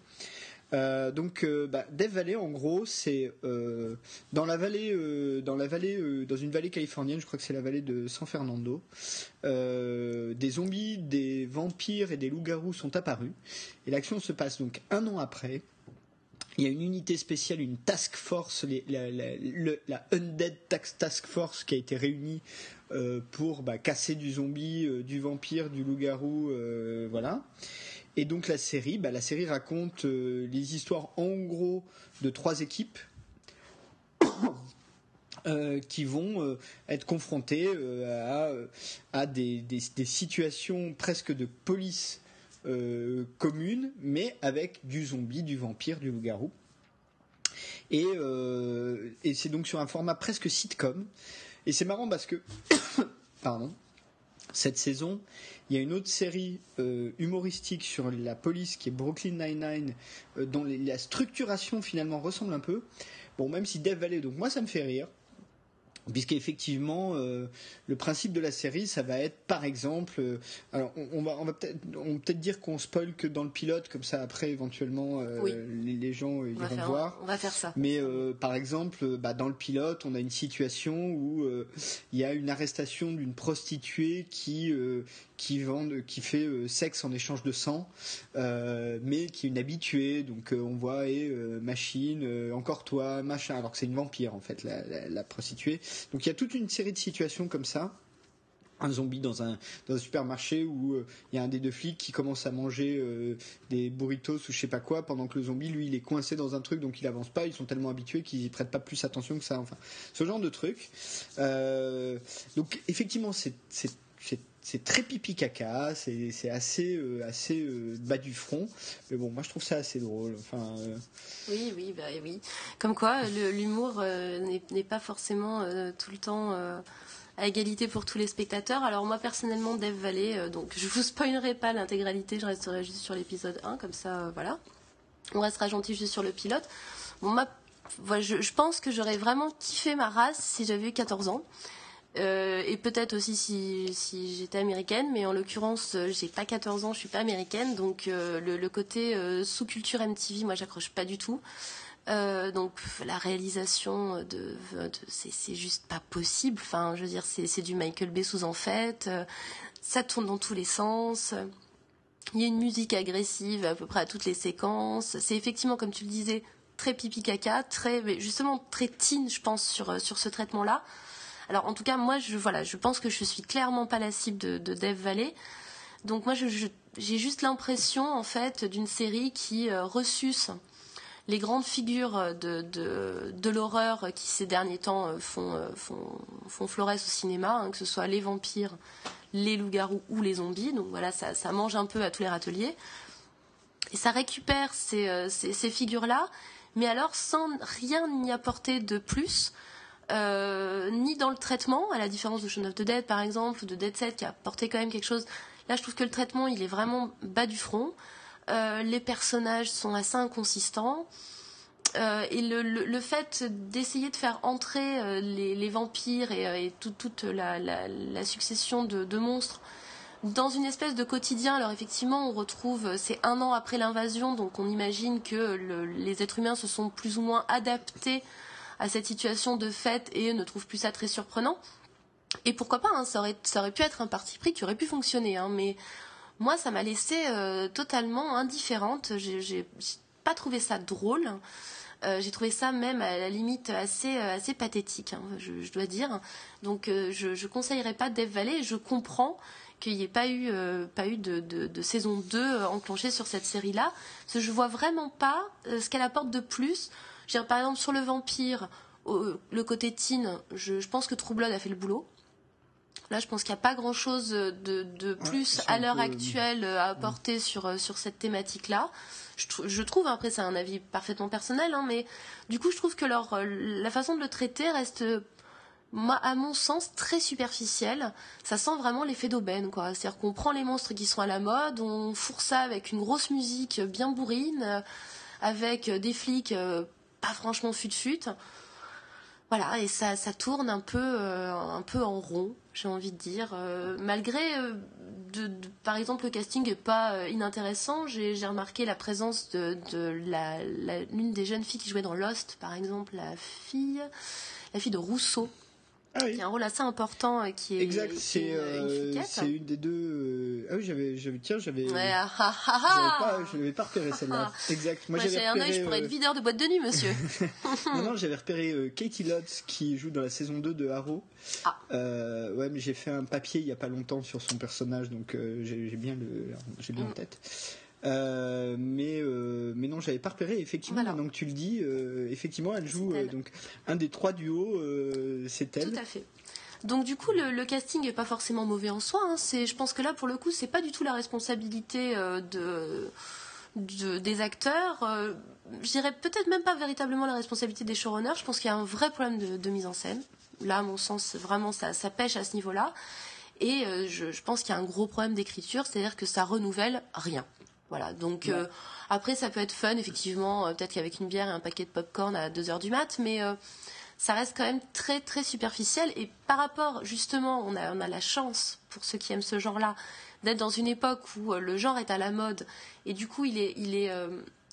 Speaker 1: Euh, donc, euh, bah, Death Valley, en gros, c'est euh, dans la vallée, euh, dans la vallée, dans une vallée californienne. Je crois que c'est la vallée de San Fernando. Des zombies, des vampires et des loups-garous sont apparus. Et l'action se passe donc un an après. Il y a une unité spéciale, une task force, la, Undead Task, Force qui a été réunie pour bah, casser du zombie, du vampire, du loup-garou, voilà. Et donc la série, bah, raconte euh, les histoires en gros de trois équipes *coughs* euh, qui vont euh, être confrontées à, des, situations presque de police commune, mais avec du zombie, du vampire, du loup-garou. Et, et c'est donc sur un format presque sitcom. Et c'est marrant parce que, *coughs* pardon, cette saison, il y a une autre série euh, humoristique sur la police qui est Brooklyn Nine-Nine, euh, dont la structuration finalement ressemble un peu. Bon, même si Death Valley, donc moi ça me fait rire. Puisqu'effectivement, euh, le principe de la série, ça va être, par exemple, euh, alors on, on va, on va peut-être, on peut-être dire qu'on spoil que dans le pilote, comme ça après éventuellement euh,
Speaker 2: Oui.
Speaker 1: les, les gens euh, iront
Speaker 2: faire,
Speaker 1: voir.
Speaker 2: on va faire ça.
Speaker 1: Mais par exemple, bah, dans le pilote, on a une situation où il y a une arrestation d'une prostituée qui qui vend, qui fait sexe en échange de sang, mais qui est une habituée. Donc on voit et euh, machine, encore toi, machin. Alors que c'est une vampire en fait, la, la- la prostituée. Donc il y a toute une série de situations comme ça. Un zombie dans un, dans un supermarché où euh, il y a un des deux flics qui commence à manger euh, des burritos ou je sais pas quoi pendant que le zombie lui il est coincé dans un truc donc il avance pas. Ils sont tellement habitués qu'ils y prêtent pas plus attention que ça enfin. Ce genre de truc. Euh, donc effectivement c'est c'est très pipi caca, c'est assez assez bas du front, mais bon moi je trouve ça assez drôle. Enfin.
Speaker 2: Oui oui bah oui. Comme quoi l'humour n'est pas forcément tout le temps à égalité pour tous les spectateurs. Alors moi personnellement, Dev Valley, euh, donc je vous spoilerai pas l'intégralité, je resterai juste sur l'épisode 1, comme ça, euh, voilà. On restera gentil juste sur le pilote. Bon, moi, je, pense que j'aurais vraiment kiffé ma race si j'avais eu 14 ans. Euh, et peut-être aussi si, j'étais américaine, mais en l'occurrence, j'ai pas 14 ans, je suis pas américaine, donc le, le, côté sous-culture MTV, moi j'accroche pas du tout. Euh, donc la réalisation de, c'est juste pas possible. Enfin, je veux dire, c'est du Michael Bay sous en fait. Euh, ça tourne dans tous les sens. Il y a une musique agressive à peu près à toutes les séquences. C'est effectivement, comme tu le disais, très pipi caca, très justement très teen, je pense, sur sur ce traitement-là. Alors en tout cas, moi, je voilà, je pense que je suis clairement pas la cible de, de Dave Valley. Donc moi, j'ai juste l'impression en fait d'une série qui euh, les grandes figures de, de, l'horreur qui ces derniers temps euh, font, euh, font, font florès au cinéma, hein, que ce soit les vampires, les loups-garous ou les zombies. Donc voilà, ça, ça mange un peu à tous les râteliers. Et ça récupère ces, euh, ces, ces figures-là, mais alors sans rien y apporter de plus. Euh, ni dans le traitement, à la différence de Shaun of the Dead par exemple, de Dead Set qui a apporté quand même quelque chose. Là, je trouve que le traitement, il est vraiment bas du front. Euh, les personnages sont assez inconsistants. Euh, et le, fait d'essayer de faire entrer les, vampires et, toute la, succession de, monstres dans une espèce de quotidien. Alors effectivement, on retrouve, c'est un an après l'invasion, donc on imagine que les êtres humains se sont plus ou moins adaptés à cette situation de fête et ne trouvent plus ça très surprenant. Et pourquoi pas, hein, ça, aurait, ça aurait pu être un parti pris qui aurait pu fonctionner, hein, mais moi, ça m'a laissé euh, totalement indifférente. J'ai pas trouvé ça drôle. Euh, j'ai trouvé ça même à la limite assez, euh, assez pathétique, hein, je, dois dire. Donc je ne conseillerais pas Dev Valley. Je comprends qu'il n'y ait pas eu, pas eu de, de, saison 2 enclenchée sur cette série-là. Parce que je vois vraiment pas ce qu'elle apporte de plus. Je par exemple, sur le vampire, le côté teen, je, je pense que True Blood a fait le boulot. Là, je pense qu'il n'y a pas grand-chose de, plus à l'heure actuelle à apporter sur, euh, sur cette thématique-là. Je, trouve, après c'est un avis parfaitement personnel, hein, mais du coup je trouve que leur, euh, la façon de le traiter reste, à mon sens, très superficielle. Ça sent vraiment l'effet d'aubaine, quoi. C'est-à-dire qu'on prend les monstres qui sont à la mode, on fourre ça avec une grosse musique bien bourrine, euh, avec des flics franchement fut-fut. Voilà, et ça, tourne un peu, un peu en rond j'ai envie de dire. Euh, malgré, euh, par exemple, le casting n'est pas euh, inintéressant, j'ai remarqué la présence de, de l'une des jeunes filles qui jouait dans Lost, par exemple, la fille, la fille de Rousseau, ah oui. qui a un rôle assez important euh, qui est
Speaker 1: exact c'est euh, une des deux euh, ah oui j'avais j'avais tiens j'avais
Speaker 2: ouais, ah, ah, ah,
Speaker 1: pas, je l'avais pas repéré celle-là. *laughs* Exact.
Speaker 2: Moi, j'avais repéré, un œil je pourrais être videur de boîte de nuit monsieur. *laughs*
Speaker 1: Non non j'avais repéré Katie Lotz qui joue dans la saison 2 de Arrow. Ah. ouais mais j'ai fait un papier il y a pas longtemps sur son personnage donc j'ai bien le j'ai bien en mm. tête euh, mais euh, mais non, j'avais pas repéré. Effectivement, donc tu le dis, euh, effectivement, elle joue donc un des trois duos, c'est elle.
Speaker 2: Tout à fait. Donc du coup, le, casting est pas forcément mauvais en soi. Hein. C'est, je pense que là, pour le coup, c'est pas du tout la responsabilité de, des acteurs. je dirais peut-être même pas véritablement la responsabilité des showrunners. Je pense qu'il y a un vrai problème de, mise en scène. Là, à mon sens, vraiment, ça, ça pêche à ce niveau-là. Et je, je, pense qu'il y a un gros problème d'écriture, c'est-à-dire que ça renouvelle rien. Voilà, donc euh, après ça peut être fun effectivement, euh, peut-être qu'avec une bière et un paquet de popcorn à 2 heures du mat, mais euh, ça reste quand même très très superficiel. Et par rapport justement, on a, on a la chance pour ceux qui aiment ce genre-là d'être dans une époque où le genre est à la mode et du coup il est, il est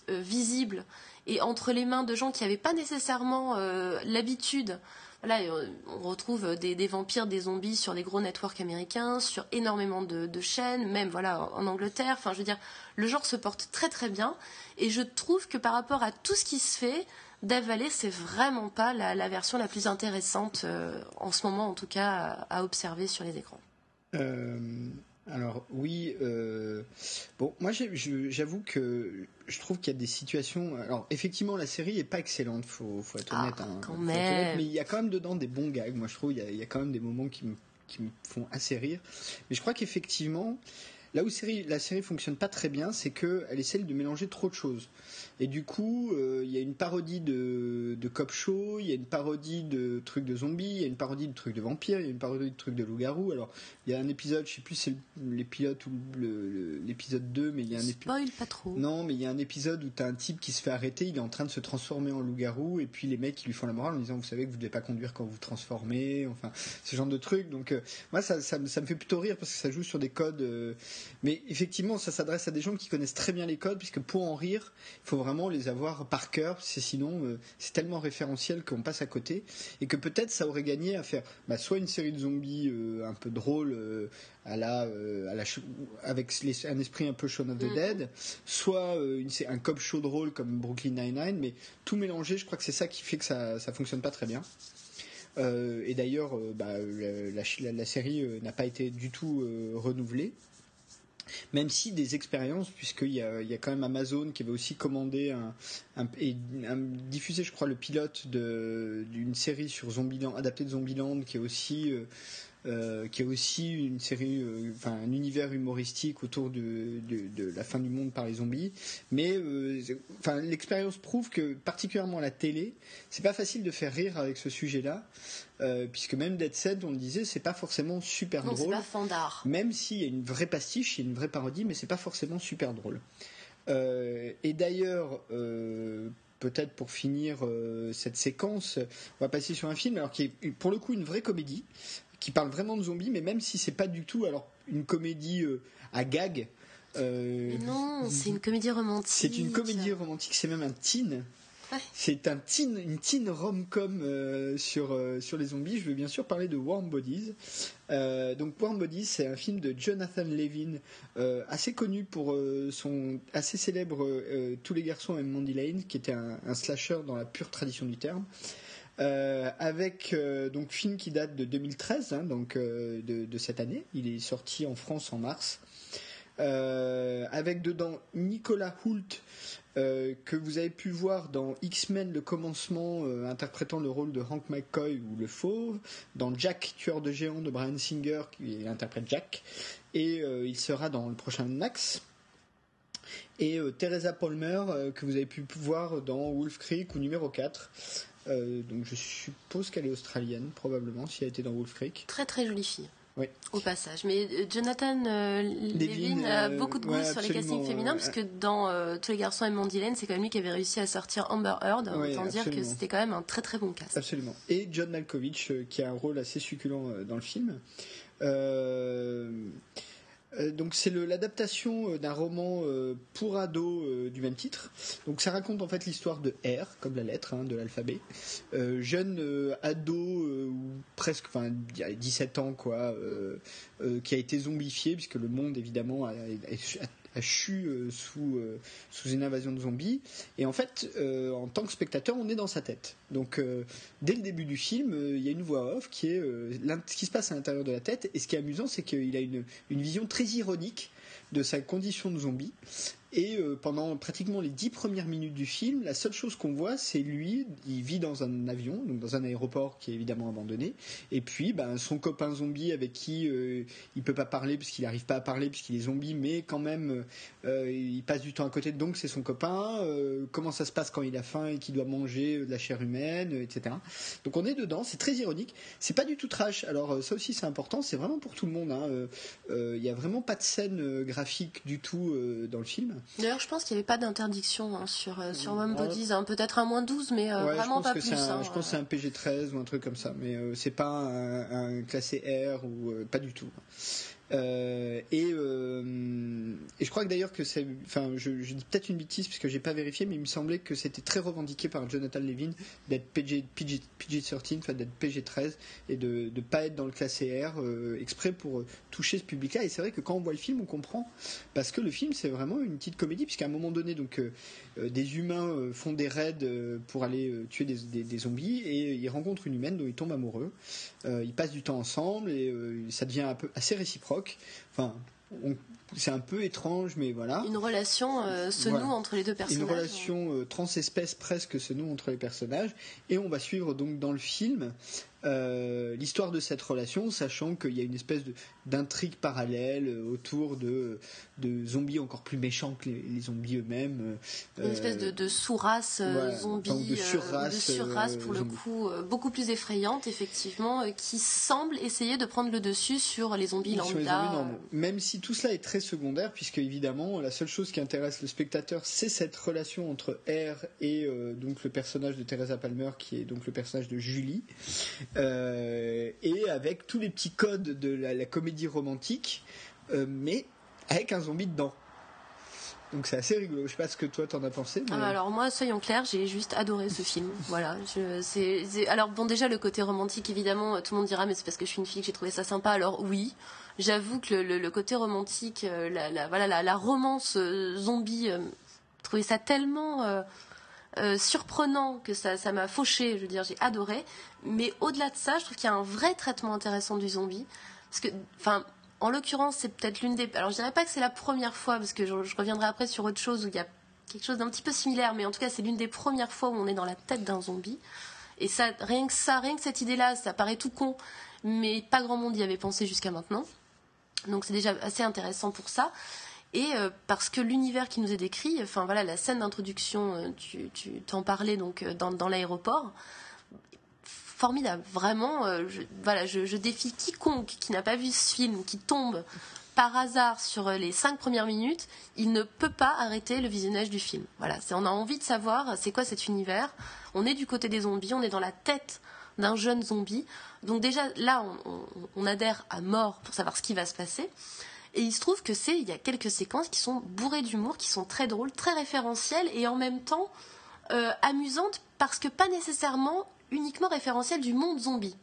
Speaker 2: visible et entre les mains de gens qui n'avaient pas nécessairement l'habitude Là, on retrouve des, vampires, des zombies sur les gros networks américains, sur énormément de, chaînes, même voilà en Angleterre. Enfin, je veux dire, le genre se porte très très bien. Et je trouve que par rapport à tout ce qui se fait, Death Valley, c'est vraiment pas la, version la plus intéressante euh, en ce moment, en tout cas, à, observer sur les écrans.
Speaker 1: Euh, alors oui, euh, bon, moi j'avoue que je trouve qu'il y a des situations. Alors effectivement, la série est pas excellente, faut, faut être honnête.
Speaker 2: Ah,
Speaker 1: hein,
Speaker 2: quand
Speaker 1: faut être
Speaker 2: même.
Speaker 1: honnête, mais il y a quand même dedans des bons gags. Moi je trouve il y y a quand même des moments qui me, qui me font assez rire. Mais je crois qu'effectivement, là où série, la série fonctionne pas très bien, c'est qu'elle essaie de mélanger trop de choses. Et du coup, euh, il y a une parodie de, de cop show, il y a une parodie de trucs de zombies, il y a une parodie de trucs de vampires, il y a une parodie de trucs de loups-garous. Alors, il y a un épisode, je sais plus si c'est pilotes ou l'épisode 2, mais il y a un épisode.
Speaker 2: Spoil pas trop.
Speaker 1: Non, mais il y a un épisode où t'as un type qui se fait arrêter, il est en train de se transformer en loup-garou, et puis les mecs ils lui font la morale en disant vous savez que vous devez pas conduire quand vous transformez, enfin ce genre de trucs. Donc euh, moi ça, ça, me- ça me fait plutôt rire parce que ça joue sur des codes. euh, mais effectivement ça s'adresse à des gens qui connaissent très bien les codes, puisque pour en rire, il faut vraiment les avoir par cœur, c'est sinon euh, c'est tellement référentiel qu'on passe à côté, et que peut-être ça aurait gagné à faire bah, soit une série de zombies euh, un peu drôle. euh, à la, à la ch- avec les- un esprit un peu Shaun of the
Speaker 2: Mhm.
Speaker 1: Dead, soit une- un cop show drôle comme Brooklyn Nine-Nine, mais tout mélangé, je crois que c'est ça qui fait que ça, ça fonctionne pas très bien. Euh, et d'ailleurs, euh, bah, la, série euh, n'a pas été du tout renouvelée. Même si des expériences, puisqu'il y a, il y a quand même Amazon qui avait aussi commandé un, et diffusé, je crois, le pilote d'une série sur Zombieland, adaptée de Zombieland, qui est aussi euh, euh, qui est aussi une série, euh, enfin un univers humoristique autour de, de, de la fin du monde par les zombies. Mais euh, enfin l'expérience prouve que particulièrement la télé, c'est pas facile de faire rire avec ce sujet-là, euh, puisque même Dead Set, on le disait, c'est pas forcément super
Speaker 2: Non, c'est
Speaker 1: drôle.
Speaker 2: pas fandard.
Speaker 1: Même s'il y a une vraie pastiche, il y a une vraie parodie, mais c'est pas forcément super drôle. Euh, et d'ailleurs, euh, peut-être pour finir cette séquence, on va passer sur un film alors qui est pour le coup une vraie comédie, qui parle vraiment de zombies, mais même si c'est pas du tout alors une comédie euh, à gag. euh,
Speaker 2: non, c'est une comédie romantique.
Speaker 1: c'est une comédie romantique, c'est même un teen.
Speaker 2: Ouais.
Speaker 1: C'est un teen, une teen rom-com euh, sur, sur les zombies. Je veux bien sûr parler de Warm Bodies. Donc Warm Bodies, c'est un film de Jonathan Levin, assez connu pour son assez célèbre Tous les garçons aiment Mandy Lane, qui était un, un slasher dans la pure tradition du terme. Euh, avec euh, donc film qui date de 2013, hein, donc euh, de, cette année. Il est sorti en France en mars. Euh, avec dedans Nicolas Hoult, que vous avez pu voir dans X-Men le commencement, interprétant le rôle de Hank McCoy ou le fauve, dans Jack, tueur de géants de Brian Singer, qui interprète Jack, et il sera dans le prochain Max. Et Teresa Palmer, que vous avez pu voir dans Wolf Creek ou numéro 4. Euh, donc je suppose qu'elle est australienne, probablement, si elle était dans Wolf Creek.
Speaker 2: Très très jolie fille.
Speaker 1: Oui.
Speaker 2: Au passage. Mais euh, Jonathan euh, Levin a
Speaker 1: euh,
Speaker 2: beaucoup de goût
Speaker 1: ouais,
Speaker 2: sur les castings féminins,
Speaker 1: ouais.
Speaker 2: puisque dans euh, Tous les garçons aiment Mandy Lane, c'est quand même lui qui avait réussi à sortir Amber Heard.
Speaker 1: Ouais,
Speaker 2: Autant dire que c'était quand même un très très bon cast.
Speaker 1: Absolument. Et John Malkovich, qui a un rôle assez succulent dans le film. Euh, donc c'est l'adaptation euh, d'un roman euh, pour ados euh, du même titre. Donc ça raconte en fait l'histoire de R, comme la lettre hein, de l'alphabet, Euh, jeune euh, ado euh, ou presque, enfin il y a 17 ans quoi, euh, euh, qui a été zombifié puisque le monde évidemment a, a- a chu euh, sous euh, sous une invasion de zombies. Et en fait, euh, en tant que spectateur, on est dans sa tête. Donc, dès le début du film, il y a une voix off qui est ce qui se passe à l'intérieur de la tête. Et ce qui est amusant, c'est qu'il a une, une vision très ironique de sa condition de zombie. Et euh, pendant pratiquement les dix premières minutes du film, la seule chose qu'on voit, c'est lui. Il vit dans un avion, donc dans un aéroport qui est évidemment abandonné. Et puis, ben, son copain zombie avec qui euh, il peut pas parler puisqu'il n'arrive pas à parler puisqu'il est zombie, mais quand même, euh, il passe du temps à côté, donc c'est son copain. euh, comment ça se passe quand il a faim et qu'il doit manger euh, de la chair humaine, euh, etc. Donc on est dedans, c'est très ironique. C'est pas du tout trash. Alors euh, ça aussi c'est important, c'est vraiment pour tout le monde. hein. Euh, euh, Il y a vraiment pas de scène euh, graphique du tout euh, dans le film.
Speaker 2: D'ailleurs, je pense qu'il n'y avait pas d'interdiction hein, sur, euh, sur. Bodies. hein. Peut-être un moins 12, mais euh,
Speaker 1: Ouais,
Speaker 2: vraiment pas plus.
Speaker 1: un,
Speaker 2: hein.
Speaker 1: je pense que c'est un PG13 ou un truc comme ça, mais euh, c'est pas un, un classé R ou euh, pas du tout. Euh, et, euh, et je crois que d'ailleurs que c'est, enfin, je, dis peut-être une bêtise parce que j'ai pas vérifié, mais il me semblait que c'était très revendiqué par Jonathan Levin d'être PG, PG, PG-13, enfin d'être PG-13 et de ne pas être dans le classé R euh, exprès pour toucher ce public-là. Et c'est vrai que quand on voit le film, on comprend parce que le film c'est vraiment une petite comédie puisqu'à un moment donné, donc des humains font des raids pour aller tuer des, des, zombies et ils rencontrent une humaine dont ils tombent amoureux. ils passent du temps ensemble et ça devient un peu assez réciproque. Enfin, c'est un peu étrange, mais voilà.
Speaker 2: Une relation euh, se noue entre les deux personnages.
Speaker 1: Une relation euh, transespèce presque se noue entre les personnages. Et on va suivre donc dans le film euh, l'histoire de cette relation, sachant qu'il y a une espèce d'intrigue parallèle euh, autour de, de, zombies encore plus méchants que les, zombies eux-mêmes.
Speaker 2: une espèce de, de sous-race zombie, de surrace, pour le coup beaucoup plus effrayante, effectivement, qui semble essayer de prendre le dessus sur les zombies lambda.
Speaker 1: Même si tout cela est très secondaire, puisque évidemment la seule chose qui intéresse le spectateur, c'est cette relation entre R et donc le personnage de Teresa Palmer, qui est donc le personnage de Julie. Euh, et avec tous les petits codes de la, comédie romantique, euh, mais avec un zombie dedans. Donc c'est assez rigolo. Je sais pas ce que toi t'en as pensé.
Speaker 2: Ah, alors moi, soyons clairs, j'ai juste adoré ce film. *laughs* voilà. alors bon, déjà le côté romantique, évidemment, tout le monde dira, mais c'est parce que je suis une fille que j'ai trouvé ça sympa. Alors oui, j'avoue que le, côté romantique, euh, la, voilà, la, romance zombie, trouvé ça tellement euh, surprenant que ça ça m'a fauché, je veux dire, j'ai adoré. Mais au-delà de ça, je trouve qu'il y a un vrai traitement intéressant du zombie. Parce que, enfin, en l'occurrence, c'est peut-être l'une des. Alors, je dirais pas que c'est la première fois, parce que je, reviendrai après sur autre chose où il y a quelque chose d'un petit peu similaire, mais en tout cas, c'est l'une des premières fois où on est dans la tête d'un zombie. Et ça, rien que ça, rien que cette idée-là, ça paraît tout con, mais pas grand monde y avait pensé jusqu'à maintenant. Donc c'est déjà assez intéressant pour ça et euh, parce que l'univers qui nous est décrit, enfin voilà, la scène d'introduction, euh, tu, t'en parlais donc euh, dans, l'aéroport, formidable, vraiment. je, voilà, je, défie quiconque qui n'a pas vu ce film, qui tombe par hasard sur les cinq premières minutes, il ne peut pas arrêter le visionnage du film. Voilà, on a envie de savoir c'est quoi cet univers? On est du côté des zombies, on est dans la tête d'un jeune zombie. Donc déjà là, on adhère à mort pour savoir ce qui va se passer. Et il se trouve que c'est, il y a quelques séquences qui sont bourrées d'humour, qui sont très drôles, très référentielles et en même temps euh, amusantes parce que pas nécessairement uniquement référentielles du monde zombie.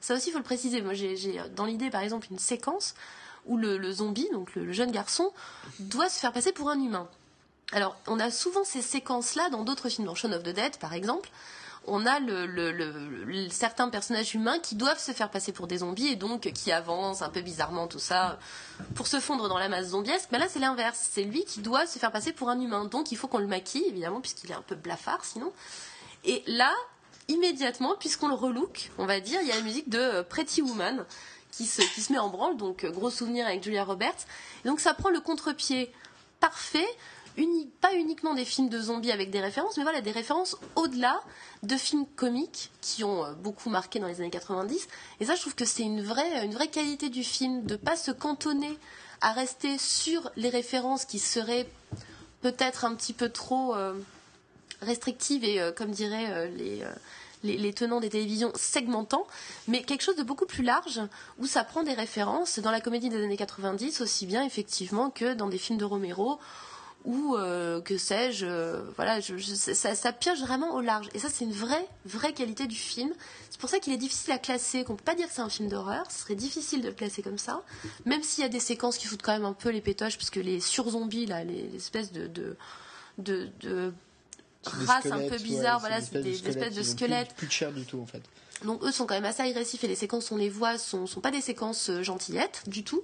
Speaker 2: Ça aussi, il faut le préciser. Moi, j'ai dans l'idée, par exemple, une séquence où le, zombie, donc le, jeune garçon, doit se faire passer pour un humain. Alors, on a souvent ces séquences-là dans d'autres films, dans Shaun of the Dead, par exemple, on a certains personnages humains qui doivent se faire passer pour des zombies et donc qui avancent un peu bizarrement tout ça pour se fondre dans la masse zombiesque. Mais là, c'est l'inverse. C'est lui qui doit se faire passer pour un humain. Donc, il faut qu'on le maquille, évidemment, puisqu'il est un peu blafard sinon. Et là, immédiatement, puisqu'on le relook, on va dire, il y a la musique de euh, Pretty Woman qui se, qui se met en branle. Donc, euh, gros souvenir avec Julia Roberts. Et donc, ça prend le contre-pied parfait pas uniquement des films de zombies avec des références, mais voilà, des références au-delà de films comiques qui ont euh, beaucoup marqué dans les années 90. Et ça, je trouve que c'est une vraie, une vraie qualité du film de pas se cantonner à rester sur les références qui seraient peut-être un petit peu trop euh, restrictives et, euh, comme diraient les, les, les, tenants des télévisions, segmentant, mais quelque chose de beaucoup plus large où ça prend des références dans la comédie des années 90 aussi bien effectivement que dans des films de Romero ou euh, que sais-je, euh, voilà, ça, ça, pioche vraiment au large. Et ça, c'est une vraie, vraie qualité du film. C'est pour ça qu'il est difficile à classer, qu'on peut pas dire que c'est un film d'horreur. Ce serait difficile de le classer comme ça, même s'il y a des séquences qui foutent quand même un peu les pétoches, puisque les sur-zombies, là, les, espèces de, de, de, de races un peu bizarres, voilà, c'est des, espèces de squelettes.
Speaker 1: Plus, cher du tout, en fait.
Speaker 2: Donc eux sont quand même assez agressifs et les séquences, on les voit, sont, sont pas des séquences euh, gentillettes du tout.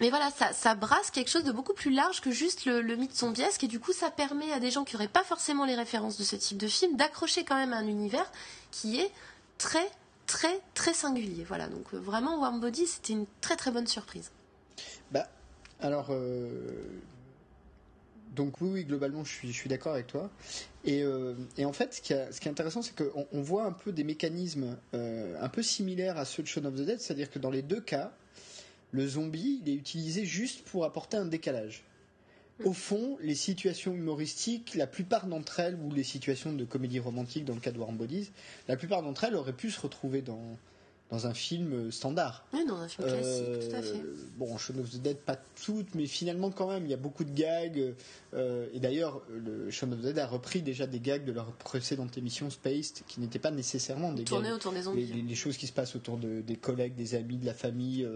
Speaker 2: Mais voilà, ça, brasse quelque chose de beaucoup plus large que juste le, mythe zombiesque et du coup ça permet à des gens qui n'auraient pas forcément les références de ce type de film d'accrocher quand même à un univers qui est très très très singulier. Voilà, donc euh, vraiment Warm Body c'était une très très bonne surprise.
Speaker 1: Bah alors euh, donc oui, oui, globalement je suis, d'accord avec toi. Et, euh, en fait ce qui, est intéressant c'est qu'on on voit un peu des mécanismes un peu similaires à ceux de Shaun of the Dead, c'est-à-dire que dans les deux cas le zombie, il est utilisé juste pour apporter un décalage. Au fond, les situations humoristiques, la plupart d'entre elles, ou les situations de comédie romantique dans le cas de Warm Bodies, la plupart d'entre elles auraient pu se retrouver dans, dans un film standard.
Speaker 2: Oui, dans un film classique, tout à fait.
Speaker 1: Bon, Shaun of the Dead, pas toutes, mais finalement quand même, il y a beaucoup de gags. et d'ailleurs, le Shaun of the Dead a repris déjà des gags de leur précédente émission Spaced, qui n'étaient pas nécessairement des
Speaker 2: gags. autour des zombies.
Speaker 1: Les, les, choses qui se passent autour de, des collègues, des amis, de la famille,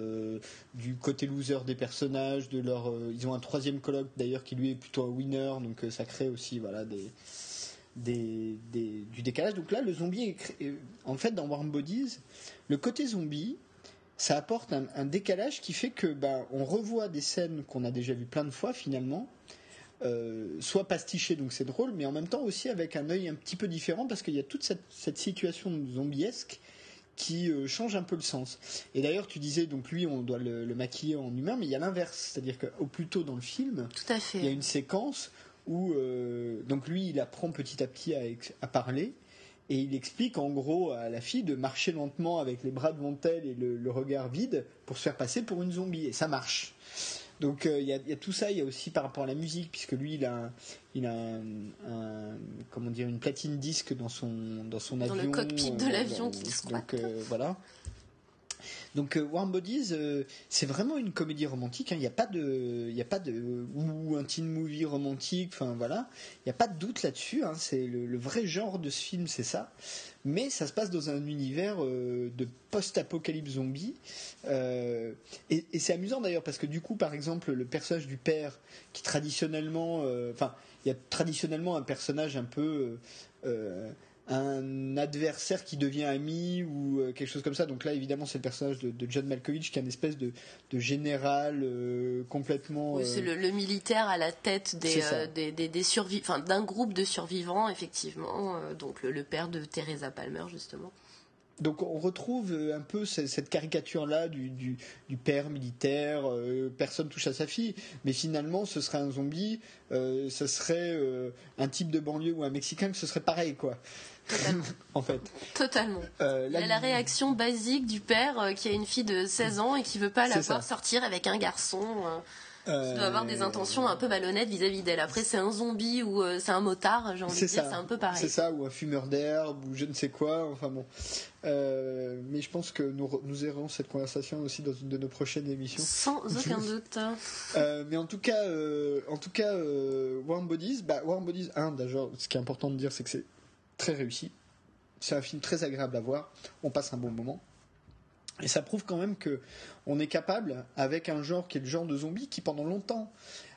Speaker 1: du côté loser des personnages, de leur. ils ont un troisième colloque d'ailleurs qui lui est plutôt un winner, donc ça crée aussi voilà des des, du décalage. Donc là, le zombie, est, en fait, dans Warm Bodies, le côté zombie, ça apporte un, décalage qui fait que ben, on revoit des scènes qu'on a déjà vues plein de fois finalement, euh, soit pastichées, donc c'est drôle, mais en même temps aussi avec un œil un petit peu différent parce qu'il y a toute cette, cette situation zombiesque qui euh, change un peu le sens. Et d'ailleurs, tu disais, donc lui, on doit le, maquiller en humain, mais il y a l'inverse, c'est-à-dire qu'au plus tôt dans le film,
Speaker 2: Tout à fait.
Speaker 1: il y a une séquence où euh, donc lui il apprend petit à petit à, parler et il explique en gros à la fille de marcher lentement avec les bras devant elle et le, regard vide pour se faire passer pour une zombie et ça marche. Donc euh, il y, a tout ça, il y a aussi par rapport à la musique puisque lui il a il a un, comment dire une platine disque dans son dans son avion
Speaker 2: dans le cockpit de euh, l'avion qu'il
Speaker 1: Donc voilà. Donc euh, Warm Bodies, euh, c'est vraiment une comédie romantique. Hein. Il n'y a pas de, il a pas de ou un teen movie romantique. Enfin voilà, il n'y a pas de doute là-dessus. Hein. C'est le, vrai genre de ce film, c'est ça. Mais ça se passe dans un univers euh, de post-apocalypse zombie. et c'est amusant d'ailleurs parce que du coup, par exemple, le personnage du père, qui traditionnellement, enfin, il y a traditionnellement un personnage un peu un adversaire qui devient ami ou euh, quelque chose comme ça. Donc là, évidemment, c'est le personnage de, John Malkovich qui est une espèce de, général euh, complètement.
Speaker 2: Oui, c'est le, militaire à la tête des, des, d'un groupe de survivants, effectivement. donc le, père de Teresa Palmer, justement.
Speaker 1: Donc on retrouve un peu cette caricature-là du, père militaire, personne touche à sa fille, mais finalement ce serait un zombie, ce serait un type de banlieue ou un Mexicain que ce serait pareil quoi.
Speaker 2: Totalement. *laughs*
Speaker 1: en fait.
Speaker 2: Totalement. Euh, Il y a la réaction basique du père euh, qui a une fille de 16 ans et qui veut pas la voir sortir avec un garçon. Euh, qui doit avoir des intentions un peu malhonnêtes vis-à-vis d'elle. Après, c'est un zombie ou c'est un motard, j'ai envie de dire, c'est un peu pareil.
Speaker 1: C'est ça, ou un fumeur d'herbe, ou je ne sais quoi, enfin bon. mais je pense que nous, nous aurons cette conversation aussi dans une de nos prochaines émissions.
Speaker 2: Sans *laughs* aucun doute.
Speaker 1: mais en tout cas, en tout cas Warm Bodies, bah, Warm Bodies 1, d'ailleurs, ce qui est important de dire, c'est que c'est très réussi. C'est un film très agréable à voir. On passe un bon moment. Et ça prouve quand même que on est capable, avec un genre qui est le genre de zombie, qui pendant longtemps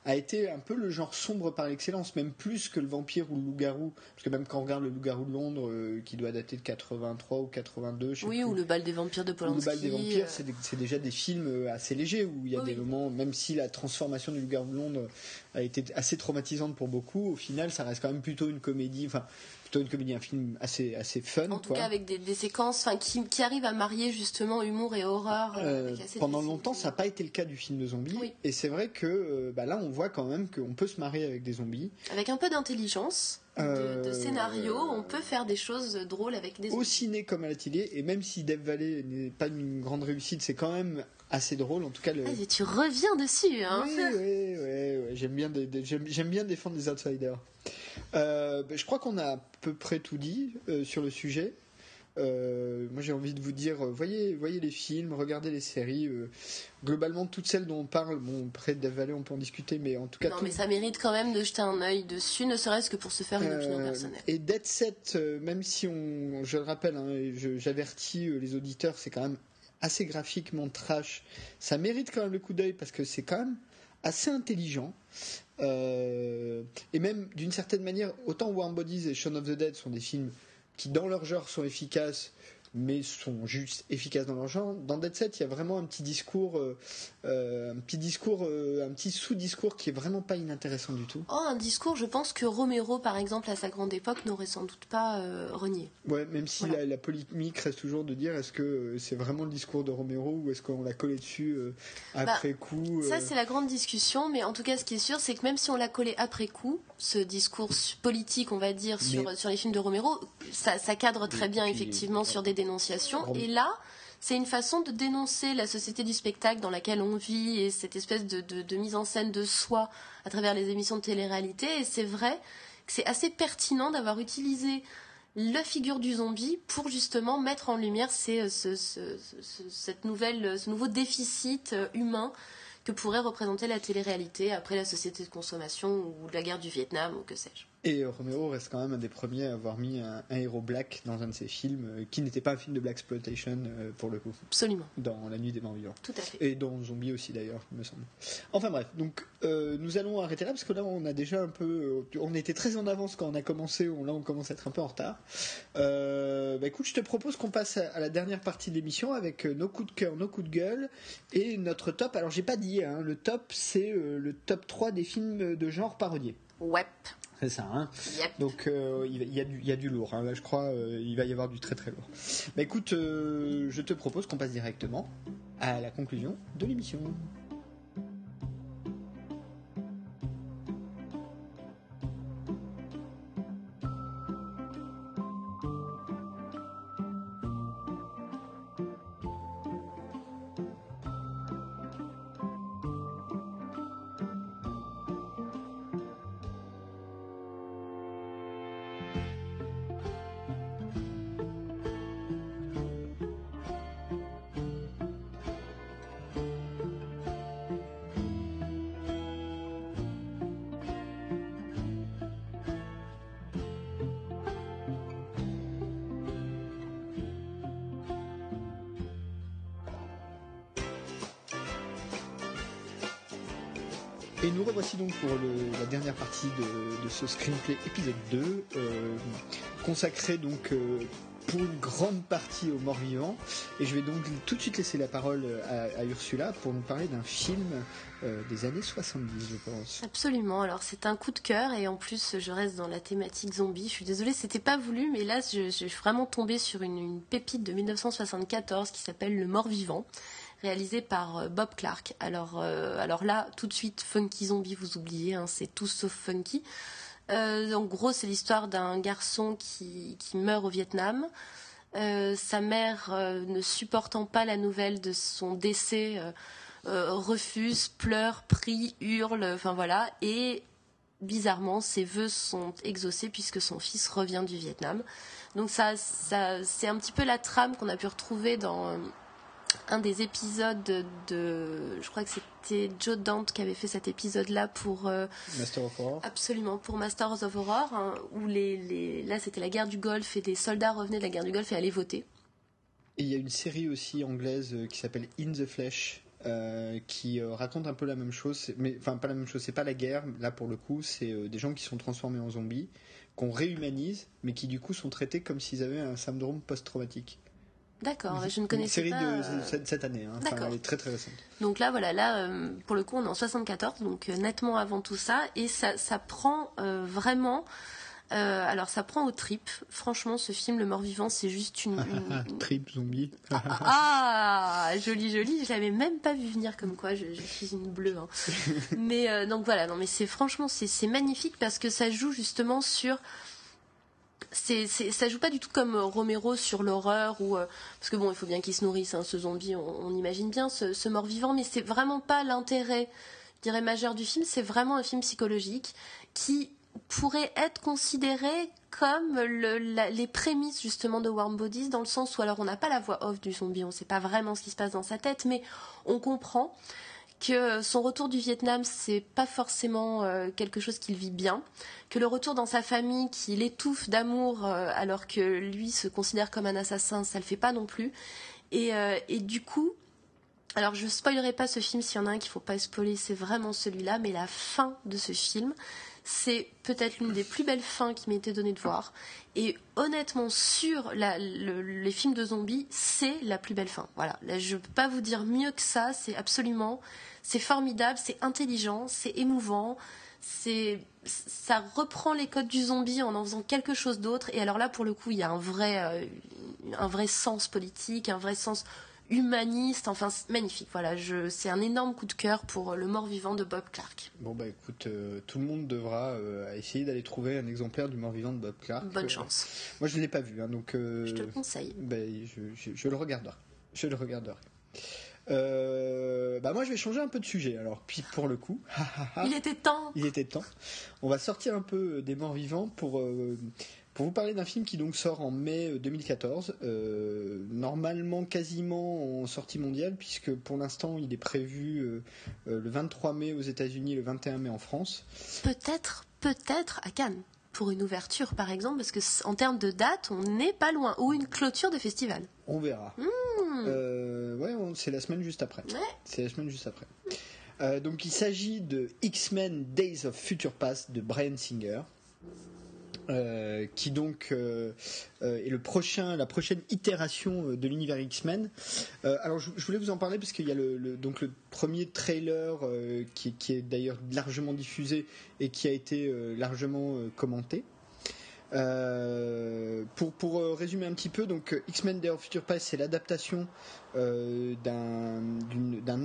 Speaker 1: a été un peu le genre sombre par excellence, même plus que le vampire ou le loup-garou. Parce que même quand on regarde le loup-garou de Londres, euh, qui doit dater de 83 ou 82, je sais
Speaker 2: Oui, ou le bal des vampires de Polanski.
Speaker 1: le bal des vampires, euh. c'est déjà des films euh, assez légers, où il y a des moments, même si la transformation du loup-garou de Londres a été assez traumatisante pour beaucoup, au final, ça reste quand même plutôt une comédie, enfin, plutôt une comédie, un film assez, assez fun.
Speaker 2: En tout cas, avec des, séquences qui, qui, arrivent à marier justement humour et horreur.
Speaker 1: pendant longtemps, ça n'a pas été le cas du film de zombies. Et c'est vrai que bah, là, on voit quand même qu'on peut se marier avec des zombies.
Speaker 2: Avec un peu d'intelligence, de, euh, scénario, on peut faire des choses drôles avec des zombies.
Speaker 1: Au ciné comme à la télé, et même si Death Valley n'est pas une grande réussite, c'est quand même assez drôle. En tout cas, le...
Speaker 2: Ah, tu reviens dessus, hein
Speaker 1: Oui, oui, oui, j'aime bien, j'aime bien défendre les outsiders. Euh, ben, je crois qu'on a à peu près tout dit euh, sur le sujet. Euh, moi, j'ai envie de vous dire, voyez, voyez les films, regardez les séries. Euh, globalement, toutes celles dont on parle, bon, près de Valley, on peut en discuter, mais en tout cas.
Speaker 2: Non, mais ça mérite quand même de jeter un œil dessus, ne serait-ce que pour se faire une opinion personnelle.
Speaker 1: Et Dead Set, même si on, je le rappelle, hein, j'avertis les auditeurs, c'est quand même assez graphiquement trash. Ça mérite quand même le coup d'œil parce que c'est quand même assez intelligent. et même d'une certaine manière, autant Warm Bodies et Shaun of the Dead sont des films qui dans leur genre sont efficaces mais sont juste efficaces dans leur genre. Dans Dead Set, il y a vraiment un petit discours, euh, euh, un petit discours, euh, un petit sous-discours qui est vraiment pas inintéressant du tout.
Speaker 2: Oh, un discours, je pense que Romero, par exemple, à sa grande époque, n'aurait sans doute pas renié.
Speaker 1: Ouais, même si la, polémique reste toujours de dire est-ce que c'est vraiment le discours de Romero ou est-ce qu'on l'a collé dessus après bah, coup.
Speaker 2: Ça, c'est la grande discussion, mais en tout cas, ce qui est sûr, c'est que même si on l'a collé après coup, ce discours politique, on va dire, sur, sur les films de Romero, ça, cadre très bien, effectivement, sur des et là, c'est une façon de dénoncer la société du spectacle dans laquelle on vit et cette espèce de, mise en scène de soi à travers les émissions de télé-réalité. Et c'est vrai que c'est assez pertinent d'avoir utilisé la figure du zombie pour justement mettre en lumière ces, ce, ce- ce- cette nouvelle, ce nouveau déficit euh, humain que pourrait représenter la télé-réalité après la société de consommation ou la guerre du Vietnam ou que sais-je.
Speaker 1: Et Romero reste quand même un des premiers à avoir mis un, un héros black dans un de ses films, euh, qui n'était pas un film de black exploitation euh, pour le coup,
Speaker 2: Absolument,
Speaker 1: dans La Nuit des Morts Vivants.
Speaker 2: tout à fait.
Speaker 1: Et dans Zombie aussi d'ailleurs, il me semble. Enfin bref, donc euh, nous allons arrêter là parce que là on a déjà un peu, euh, on était très en avance quand on a commencé, on- là on commence à être un peu en retard. Euh, bah écoute, je te propose qu'on passe à, à la dernière partie de l'émission avec euh, nos coups de cœur, nos coups de gueule et notre top. Alors j'ai pas dit, hein, le top c'est euh, le top 3 des films de genre parodiés.
Speaker 2: Ouais,
Speaker 1: C'est ça, hein
Speaker 2: yep.
Speaker 1: donc euh, il, va- il y a du, il y a du lourd, hein. là je crois euh, il va y avoir du très très lourd. Bah écoute, euh, je te propose qu'on passe directement à la conclusion de l'émission. Screenplay épisode 2, euh, consacré donc euh, pour une grande partie aux morts vivants. Et je vais donc tout de suite laisser la parole à, à Ursula pour nous parler d'un film euh, des années 70, je pense.
Speaker 2: Absolument. Alors c'est un coup de cœur et en plus je reste dans la thématique zombie. Je suis désolée, c'était pas voulu, mais là je, suis vraiment tombée sur une, pépite de 1974 qui s'appelle Le Mort Vivant, réalisé par euh, Bob Clark. Alors, euh, alors là, tout de suite, Funky Zombie, vous oubliez, hein, c'est tout sauf funky. Euh, en gros, c'est l'histoire d'un garçon qui, qui meurt au Vietnam. Euh, sa mère, euh, ne supportant pas la nouvelle de son décès, refuse, pleure, prie, hurle, enfin voilà. Et bizarrement, ses vœux sont exaucés puisque son fils revient du Vietnam. Donc ça, ça c'est un petit peu la trame qu'on a pu retrouver dans un des épisodes de, je crois que c'était Joe Dante qui avait fait cet épisode-là pour euh,
Speaker 1: Master of Horror.
Speaker 2: Absolument, pour Masters of Horror, hein, où les, les- là c'était la guerre du Golfe et des soldats revenaient de la guerre du Golfe et allaient voter.
Speaker 1: Et il y a une série aussi anglaise euh, qui s'appelle In the Flesh. euh, qui euh, raconte un peu la même chose, mais enfin pas la même chose, c'est pas la guerre, là pour le coup, c'est des gens qui sont transformés en zombies, qu'on réhumanise, mais qui du coup sont traités comme s'ils avaient un syndrome post-traumatique.
Speaker 2: D'accord, je ne
Speaker 1: Une
Speaker 2: connaissais
Speaker 1: série
Speaker 2: pas.
Speaker 1: de
Speaker 2: euh,
Speaker 1: cette, année, hein. Enfin, elle est très très récente.
Speaker 2: Donc là, voilà, là, euh, pour le coup, on est en 74, donc euh, nettement avant tout ça, et ça, ça prend vraiment. alors, ça prend aux tripes. Franchement, ce film, Le Mort-Vivant, c'est juste une. une- *laughs*
Speaker 1: Trip zombie.
Speaker 2: Ah, joli, joli. Je l'avais même pas vu venir comme quoi. Je, je suis une bleue. hein. *laughs* mais donc voilà. Non, mais c'est franchement, c'est magnifique parce que ça joue justement sur. C'est, c'est- ça joue pas du tout comme euh, Romero sur l'horreur ou euh, parce que bon, il faut bien qu'il se nourrisse, hein, ce zombie, on, imagine bien ce, mort-vivant, mais c'est vraiment pas l'intérêt, dirais majeur du film. C'est vraiment un film psychologique qui pourrait être considéré comme le- les prémices justement de Warm Bodies dans le sens où alors on n'a pas la voix off du zombie, on sait pas vraiment ce qui se passe dans sa tête, mais on comprend que son retour du Vietnam c'est pas forcément euh, quelque chose qu'il vit bien, que le retour dans sa famille qu'il étouffe d'amour euh, alors que lui se considère comme un assassin, ça le fait pas non plus, et, euh, et du coup alors je spoilerai pas ce film s'il y en a un qu'il faut pas spoiler, c'est vraiment celui-là, mais la fin de ce film, c'est peut-être l'une des plus belles fins qui été donnée de voir. Et honnêtement, sur les films de zombies, c'est la plus belle fin. Voilà, là, je peux pas vous dire mieux que ça. C'est absolument, c'est formidable, c'est intelligent, c'est émouvant, c'est, ça reprend les codes du zombie en en faisant quelque chose d'autre. Et alors là, pour le coup, il y a un vrai, euh, un vrai sens politique, un vrai sens humaniste, enfin magnifique. Voilà, je, c'est un énorme coup de cœur pour le mort-vivant de Bob Clark.
Speaker 1: Bon bah écoute, euh, tout le monde devra euh, essayer d'aller trouver un exemplaire du mort-vivant de Bob Clark.
Speaker 2: Bonne
Speaker 1: Euh,
Speaker 2: chance.
Speaker 1: Moi je ne l'ai pas vu, hein, donc euh,
Speaker 2: Je te le conseille.
Speaker 1: ben, je, je- je le regarderai. Je le regarderai. Euh, bah moi je vais changer un peu de sujet alors, puis pour le coup, *laughs*
Speaker 2: Il était temps.
Speaker 1: il était temps. On va sortir un peu des morts vivants pour euh, pour vous parler d'un film qui donc sort en mai 2014, normalement quasiment en sortie mondiale, puisque pour l'instant il est prévu le 23 mai aux États-Unis et le 21 mai en France.
Speaker 2: Peut-être, peut-être à Cannes pour une ouverture, par exemple, parce que en termes de date, on n'est pas loin, ou une clôture de festival.
Speaker 1: On verra.
Speaker 2: Hmm.
Speaker 1: Euh, ouais, c'est la semaine juste après. C'est la semaine juste après. Euh, donc il s'agit de X-Men Days of Future Past de Brian Singer. Euh, qui donc euh, euh, est le prochain, la prochaine itération de l'univers X-Men. alors je, voulais vous en parler parce qu'il y a le, donc le premier trailer qui, qui, est d'ailleurs largement diffusé et qui a été largement commenté. Euh, pour, pour euh, résumer un petit peu, donc euh, X-Men Day of Future Past, c'est l'adaptation d'un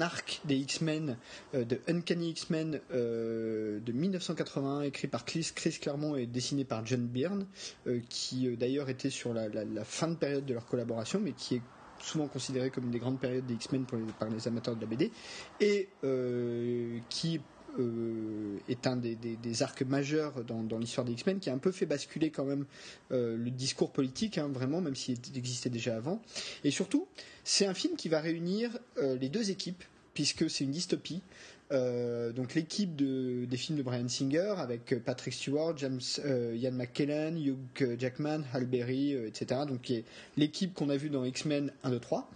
Speaker 1: arc des X-Men, de Uncanny X-Men de 1981, écrit par Chris, Claremont et dessiné par John Byrne, qui d'ailleurs était sur la, fin de période de leur collaboration, mais qui est souvent considéré comme une des grandes périodes des X-Men par les amateurs de la BD, et qui euh, est un des, arcs majeurs dans, l'histoire des X-Men, qui a un peu fait basculer quand même euh, le discours politique, hein, vraiment, même s'il existait déjà avant. Et surtout, c'est un film qui va réunir euh, les deux équipes, puisque c'est une dystopie. Donc l'équipe des films de Brian Singer avec Patrick Stewart, James, Ian McKellen, Hugh Jackman, Hal Berry, etc. Donc l'équipe qu'on a vue dans X-Men 1, 2, 3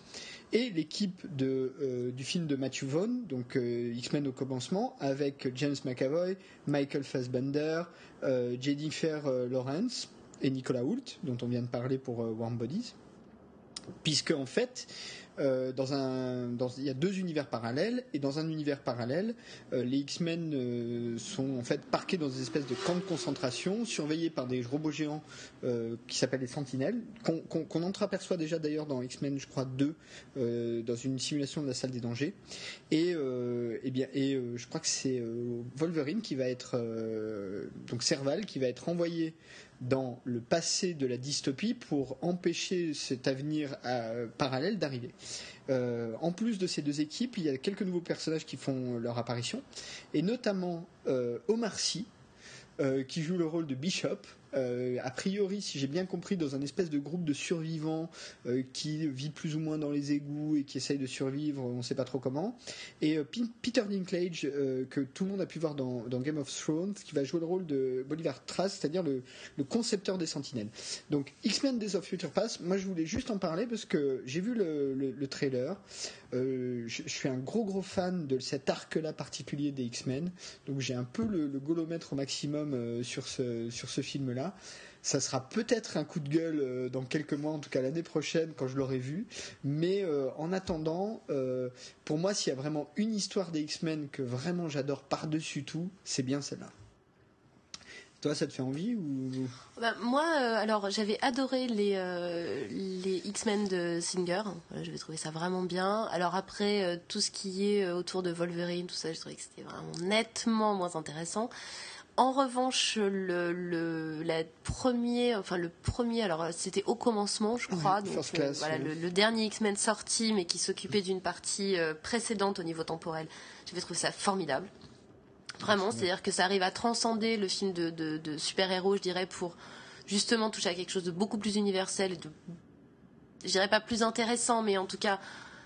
Speaker 1: et l'équipe euh, du film de Matthew Vaughn, donc euh, X-Men au commencement, avec James McAvoy, Michael Fassbender, euh, Jennifer Lawrence et Nicolas Hoult, dont on vient de parler pour Warm Bodies. Puisque en fait, euh, dans un, il y a deux univers parallèles et dans un univers parallèle, euh, les X-Men euh, sont en fait parqués dans des espèces de camps de concentration, surveillés par des robots géants qui s'appellent les Sentinelles, qu'on entreaperçoit déjà d'ailleurs dans X-Men, je crois 2, dans une simulation de la salle des dangers. Et, et eh bien, et je crois que c'est Wolverine qui va être donc Serval qui va être envoyé dans le passé de la dystopie pour empêcher cet avenir euh, parallèle d'arriver. Euh, en plus de ces deux équipes, il y a quelques nouveaux personnages qui font leur apparition, et notamment euh, Omar Sy, qui joue le rôle de Bishop, euh, a priori, si j'ai bien compris, dans un espèce de groupe de survivants euh, qui vit plus ou moins dans les égouts et qui essaye de survivre, on ne sait pas trop comment. Et euh, Peter Dinklage, que tout le monde a pu voir dans, Game of Thrones, qui va jouer le rôle de Bolivar Trask, c'est-à-dire le, concepteur des Sentinelles. Donc X-Men Days of Future Past, moi je voulais juste en parler parce que j'ai vu le, trailer. je, suis un gros gros fan de cet arc-là particulier des X-Men, donc j'ai un peu le, golomètre au maximum sur ce, sur ce film-là. Ça sera peut-être un coup de gueule euh, dans quelques mois, en tout cas l'année prochaine quand je l'aurai vu. Mais euh, en attendant, euh, pour moi, s'il y a vraiment une histoire des X-Men que vraiment j'adore par-dessus tout, c'est bien celle-là. Toi, ça te fait envie ou?
Speaker 2: Bah, Moi, alors j'avais adoré les, les X-Men de Singer. J'avais trouvé ça vraiment bien. Alors après, tout ce qui est autour de Wolverine, tout ça, je trouvais que c'était vraiment nettement moins intéressant. En revanche, le, le, la premier, enfin le premier, alors c'était au commencement, je crois, donc euh, voilà, le, dernier X-Men sorti, mais qui s'occupait d'une partie euh, précédente au niveau temporel. J'avais trouvé ça formidable. Vraiment, c'est-à-dire que ça arrive à transcender le film de, de, de super-héros, je dirais, pour justement toucher à quelque chose de beaucoup plus universel et de, je dirais pas plus intéressant, mais en tout cas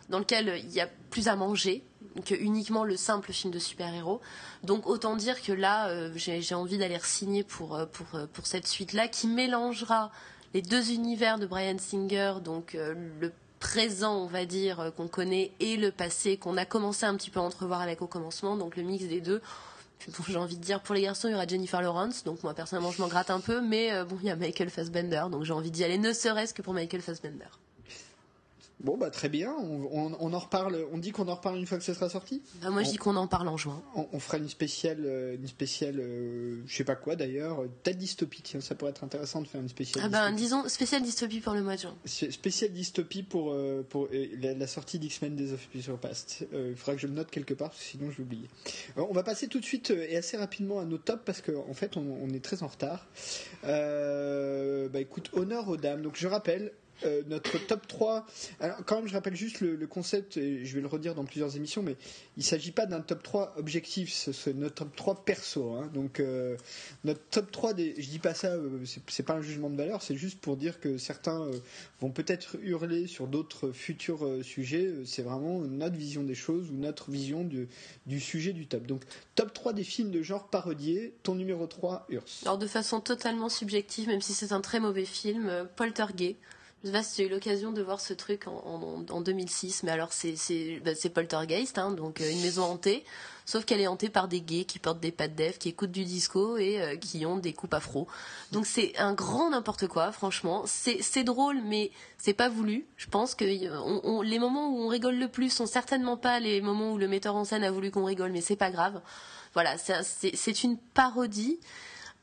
Speaker 2: dans lequel il y a plus à manger que uniquement le simple film de super-héros. Donc autant dire que là, euh, j'ai envie d'aller signer pour, euh, pour, euh, pour cette suite-là, qui mélangera les deux univers de Brian Singer, donc le présent, on va dire, qu'on connaît, et le passé qu'on a commencé un petit peu à entrevoir avec au commencement, donc le mix des deux. j'ai envie de dire, pour les garçons, il y aura Jennifer Lawrence, donc moi personnellement je m'en gratte un peu, mais bon, il y a Michael Fassbender, donc j'ai envie d'y aller, ne serait-ce que pour Michael Fassbender.
Speaker 1: Bon bah très bien, on, en reparle. On dit qu'on en reparle une fois que ce sera sorti?
Speaker 2: Bah, moi je dis qu'on en parle en juin.
Speaker 1: On, fera une spéciale, euh, une spéciale, euh, je sais pas quoi d'ailleurs, peut-être dystopie. Tiens, ça pourrait être intéressant de faire une spéciale.
Speaker 2: Ah bah disons spéciale dystopie pour le mois de juin.
Speaker 1: Spéciale dystopie pour euh, pour la, sortie d'X-Men Days of Future Past. Il faudra que je le note quelque part, sinon je l'oublie. on va passer tout de suite et assez rapidement à nos tops parce qu'en en fait on, on, est très en retard. bah écoute, honneur aux dames. Donc je rappelle, euh, notre top 3. Alors, quand même, je rappelle juste le, concept, et je vais le redire dans plusieurs émissions, mais il ne s'agit pas d'un top 3 objectif, c'est notre top 3 perso. Hein. Donc, euh, notre top 3, des, je dis pas ça, euh, c'est pas un jugement de valeur, c'est juste pour dire que certains vont peut-être hurler sur d'autres futurs sujets. C'est vraiment notre vision des choses ou notre vision du, sujet du top. Donc, top 3 des films de genre parodiés, ton numéro 3, Urs.
Speaker 2: Alors, de façon totalement subjective, même si c'est un très mauvais film, Poltergeist. Je sais pas si as eu l'occasion de voir ce truc en, 2006, mais alors c'est bah, Poltergeist, hein, donc euh, une maison hantée, sauf qu'elle est hantée par des gays qui portent des pattes d'Ève, qui écoutent du disco et euh, qui ont des coupes afro. Donc c'est un grand n'importe quoi, franchement. C'est drôle, mais c'est pas voulu. Je pense que les moments où on rigole le plus sont certainement pas les moments où le metteur en scène a voulu qu'on rigole, mais c'est pas grave. Voilà, c'est une parodie.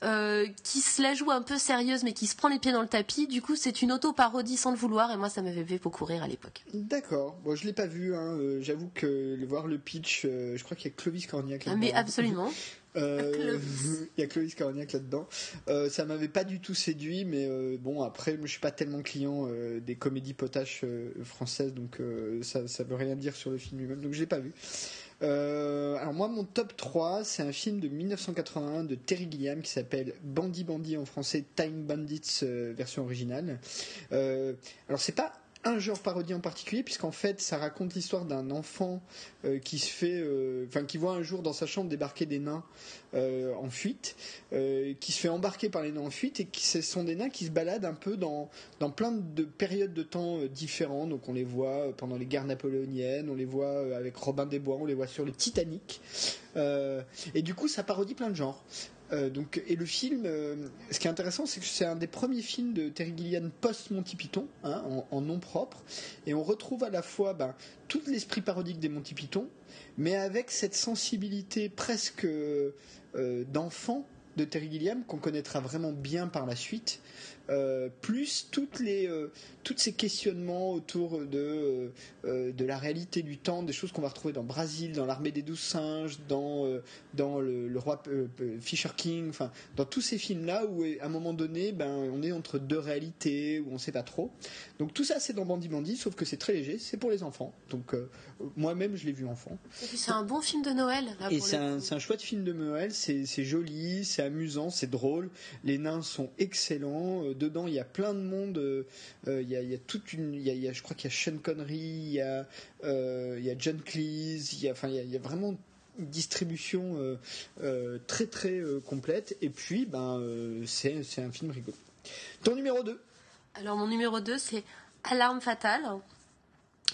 Speaker 2: Euh, qui se la joue un peu sérieuse mais qui se prend les pieds dans le tapis. Du coup, c'est une auto-parodie sans le vouloir et moi, ça m'avait fait beaucoup rire à l'époque.
Speaker 1: D'accord. Bon, je l'ai pas vu. Hein. Euh, j'avoue que voir le pitch, euh, je crois qu'il y a Clovis Cornillac là-dedans.
Speaker 2: Ah, mais absolument. *laughs* *laughs* *laughs*
Speaker 1: il y a Clovis Cornillac là-dedans. ça m'avait pas du tout séduit, mais bon après, je suis pas tellement client des comédies potaches françaises, donc ça, ça veut rien dire sur le film lui-même, donc je l'ai pas vu. Euh, alors moi mon top 3 c'est un film de 1981 de Terry Gilliam qui s'appelle Bandit Bandit en français Time Bandits euh, version originale. Euh, alors c'est pas un genre parodie en particulier, puisqu'en fait, ça raconte l'histoire d'un enfant euh, qui se fait, euh, enfin, qui voit un jour dans sa chambre débarquer des nains euh, en fuite, qui se fait embarquer par les nains en fuite, et qui ce sont des nains qui se baladent un peu dans, dans plein de périodes de temps différentes. Donc, on les voit pendant les guerres napoléoniennes, on les voit avec Robin des Bois, on les voit sur le Titanic. et du coup, ça parodie plein de genres. Euh, donc, et le film, euh, ce qui est intéressant, c'est que c'est un des premiers films de Terry Gilliam post Monty Python, hein, en, nom propre, et on retrouve à la fois ben, tout l'esprit parodique des Monty Python, mais avec cette sensibilité presque euh, d'enfant de Terry Gilliam qu'on connaîtra vraiment bien par la suite. Euh, plus toutes les, euh, tous ces questionnements autour de, euh, de la réalité du temps, des choses qu'on va retrouver dans Brésil, dans l'armée des douze singes, dans, dans le, roi Fisher King, enfin dans tous ces films-là où à un moment donné, ben, on est entre deux réalités, où on ne sait pas trop. Donc tout ça c'est dans Bandit Bandit, sauf que c'est très léger, c'est pour les enfants. Donc moi-même je l'ai vu enfant.
Speaker 2: Et puis c'est un bon film de Noël.
Speaker 1: et c'est un, un chouette film de Noël, c'est joli, c'est amusant, c'est drôle, les nains sont excellents dedans, il y a plein de monde. Euh, euh, il, y a, toute une, je crois qu'il y a Sean Connery, il y a, euh, John Cleese, il y a, vraiment une distribution très très complète. Et puis, ben, c'est, c'est un film rigolo. Ton numéro 2
Speaker 2: Alors, mon numéro 2, c'est Alarme fatale.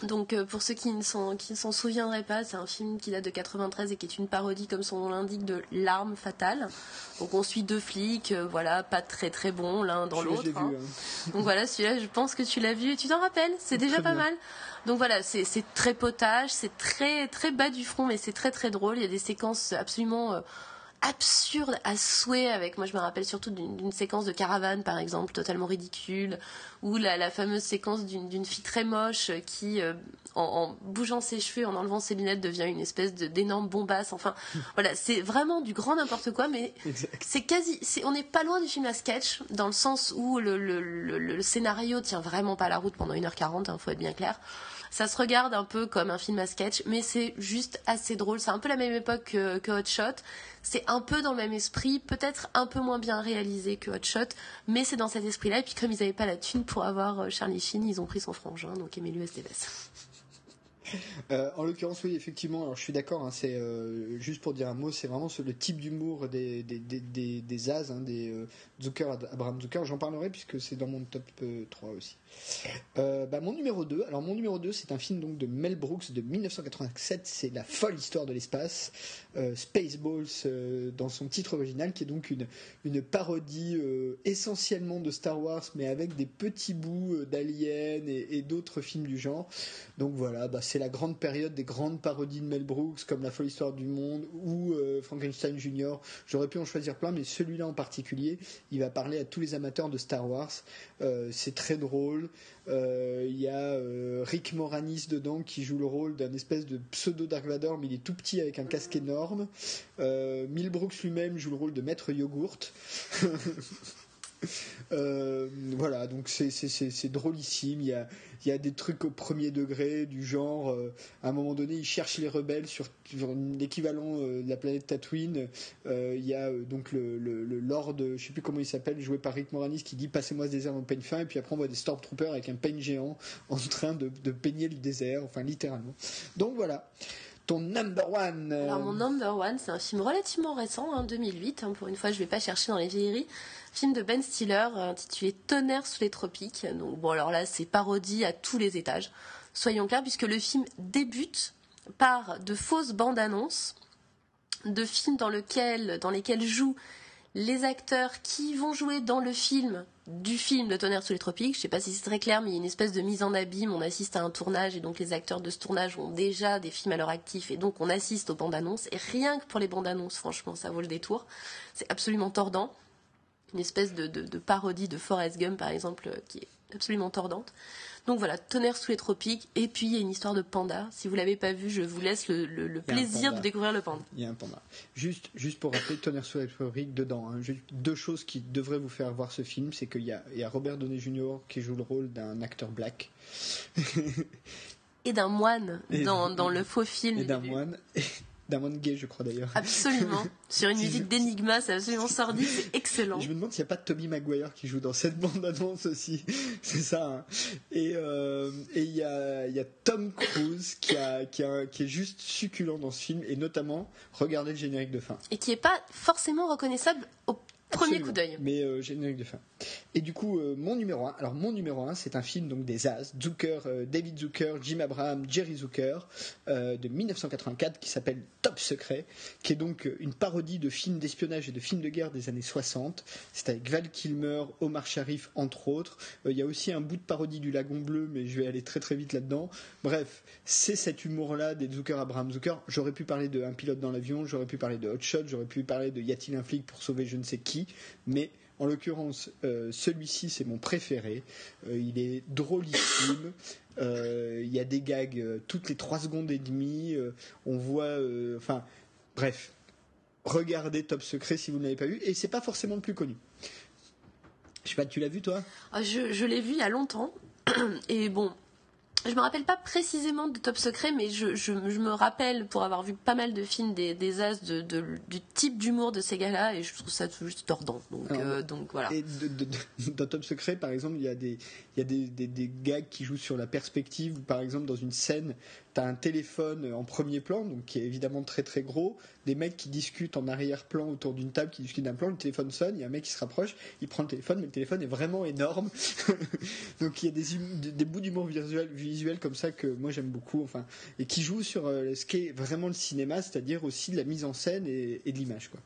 Speaker 2: Donc euh, pour ceux qui ne s'en qui s'en souviendraient pas, c'est un film qui date de 93 et qui est une parodie comme son nom l'indique de l'arme fatale. Donc on suit deux flics, euh, voilà, pas très très bons l'un dans l'autre. Hein. Hein. Donc voilà, celui-là, je pense que tu l'as vu et tu t'en rappelles, c'est déjà pas mal. Donc voilà, c'est très potage, c'est très très bas du front, mais c'est très très drôle. Il y a des séquences absolument euh, absurde à souhait avec moi je me rappelle surtout d'une séquence de caravane par exemple totalement ridicule ou la, fameuse séquence d'une fille très moche qui euh, en, bougeant ses cheveux en enlevant ses lunettes devient une espèce d'énorme bombasse. Enfin *laughs* voilà c'est vraiment du grand n'importe quoi mais c'est quasi on n'est pas loin du film à sketch dans le sens où le, le, scénario tient vraiment pas la route pendant 1h40 il hein, faut être bien clair ça se regarde un peu comme un film à sketch, mais c'est juste assez drôle. C'est un peu la même époque que, Hot Shot. C'est un peu dans le même esprit, peut-être un peu moins bien réalisé que Hot Shot, mais c'est dans cet esprit-là. Et puis comme ils n'avaient pas la thune pour avoir euh, Charlie Sheen, ils ont pris son frangin, donc Emilio Estevez. *laughs*
Speaker 1: Euh, en l'occurrence, oui, effectivement. Alors, je suis d'accord. Hein, c'est euh, juste pour dire un mot, c'est vraiment le type d'humour des des des des, As, hein, des Zucker, Abraham Zucker. J'en parlerai puisque c'est dans mon top 3 aussi. Euh, bah, mon numéro 2, alors mon numéro 2 c'est un film donc de Mel Brooks de 1987, c'est la folle histoire de l'espace, euh, Spaceballs euh, dans son titre original qui est donc une, une parodie essentiellement de Star Wars mais avec des petits bouts d'Alien et, d'autres films du genre. Donc voilà, bah, c'est la grande période des grandes parodies de Mel Brooks comme La folle histoire du monde ou Frankenstein Jr. J'aurais pu en choisir plein mais celui-là en particulier, il va parler à tous les amateurs de Star Wars. c'est très drôle euh, il y a euh, Rick Moranis dedans qui joue le rôle d'un espèce de pseudo Dark Vador, mais il est tout petit avec un casque énorme. Euh, Brooks lui-même joue le rôle de Maître Yogourt. *laughs* Euh, voilà, donc c'est drôlissime. Il y a, il y a des trucs au premier degré, du genre, euh, à un moment donné, ils cherchent les rebelles sur, l'équivalent euh, de la planète Tatooine. il y a donc le, Lord, je sais plus comment il s'appelle, joué par Rick Moranis, qui dit Passez-moi ce désert en peigne fin, et puis après on voit des Stormtroopers avec un peigne géant en train de, de peigner le désert, enfin littéralement. Donc voilà ton number one.
Speaker 2: Alors mon number one, c'est un film relativement récent, hein, 2008. Hein, pour une fois, je vais pas chercher dans les vieilleries. Film de Ben Stiller euh, intitulé Tonnerre sous les tropiques. Donc bon, alors là, c'est parodie à tous les étages. Soyons clairs, puisque le film débute par de fausses bandes annonces de films dans, dans lesquels jouent les acteurs qui vont jouer dans le film du film de Tonnerre sous les tropiques. Je ne sais pas si c'est très clair, mais il y a une espèce de mise en abîme. On assiste à un tournage et donc les acteurs de ce tournage ont déjà des films à leur actif et donc on assiste aux bandes annonces. Et rien que pour les bandes annonces, franchement, ça vaut le détour. C'est absolument tordant. Une espèce de, de parodie de Forrest Gump, par exemple, qui est absolument tordante. Donc voilà, Tonnerre sous les tropiques. Et puis il y a une histoire de panda. Si vous l'avez pas vu, je vous laisse le, plaisir de découvrir le panda.
Speaker 1: Il y a un panda. Juste, juste pour rappeler, Tonnerre sous les tropiques dedans. Hein. deux choses qui devraient vous faire voir ce film, c'est qu'il y a, Robert Downey Jr. qui joue le rôle d'un acteur black.
Speaker 2: et d'un moine dans, dans, le faux film.
Speaker 1: Et d'un moine d'un gay, je crois d'ailleurs.
Speaker 2: Absolument. Sur une *laughs* musique d'Enigma, c'est absolument *laughs* sordide, c'est excellent.
Speaker 1: Je me demande s'il n'y a pas Toby Maguire qui joue dans cette bande-annonce aussi. *laughs* c'est ça. Hein. Et euh, il y, a, y, a, Tom Cruise qui, a, qui, a, qui est juste succulent dans ce film, et notamment, regardez le générique de fin.
Speaker 2: Et qui n'est pas forcément reconnaissable au Premier coup d'œil.
Speaker 1: Mais euh, générique de fin. Et du coup, euh, mon numéro 1. Alors, mon numéro 1, c'est un film donc des As, Zucker, euh, David Zucker, Jim Abraham, Jerry Zucker, de 1984, qui s'appelle Top Secret, qui est donc une parodie de films d'espionnage et de films de guerre des années 60. C'est avec Val Kilmer, Omar Sharif, entre autres. Il y a aussi un bout de parodie du Lagon Bleu, mais je vais aller très très vite là-dedans. Bref, c'est cet humour-là des Zucker, Abraham Zucker. J'aurais pu parler de Un pilote dans l'avion, j'aurais pu parler de Hot Shot, j'aurais pu parler de Y a-t-il un flic pour sauver je ne sais qui? Mais en l'occurrence, euh, celui-ci, c'est mon préféré. Euh, il est drôlissime. Euh, il y a des gags toutes les 3 secondes et demie. on voit. Enfin, bref. Regardez Top Secret si vous ne l'avez pas vu. Et c'est pas forcément le plus connu. Je sais pas, tu l'as vu toi?
Speaker 2: Ah, Je, je l'ai vu il y a longtemps. *clears throat* Et bon, je me rappelle pas précisément de Top Secret, mais je, je, me rappelle pour avoir vu pas mal de films des, des as de, du type d'humour de ces gars-là, et je trouve ça juste tordant. Donc, euh, donc voilà.
Speaker 1: Et *laughs* dans Top Secret, par exemple, il y a des il y a des, des, des, gags qui jouent sur la perspective. Par exemple, dans une scène, tu as un téléphone en premier plan, donc qui est évidemment très très gros, des mecs qui discutent en arrière-plan autour d'une table, qui discutent d'un plan, le téléphone sonne, il y a un mec qui se rapproche, il prend le téléphone, mais le téléphone est vraiment énorme. *laughs* donc il y a des, des bouts d'humour visuel, visuel comme ça que moi j'aime beaucoup, enfin, et qui jouent sur euh, ce qu'est vraiment le cinéma, c'est-à-dire aussi de la mise en scène et, et de l'image. Quoi.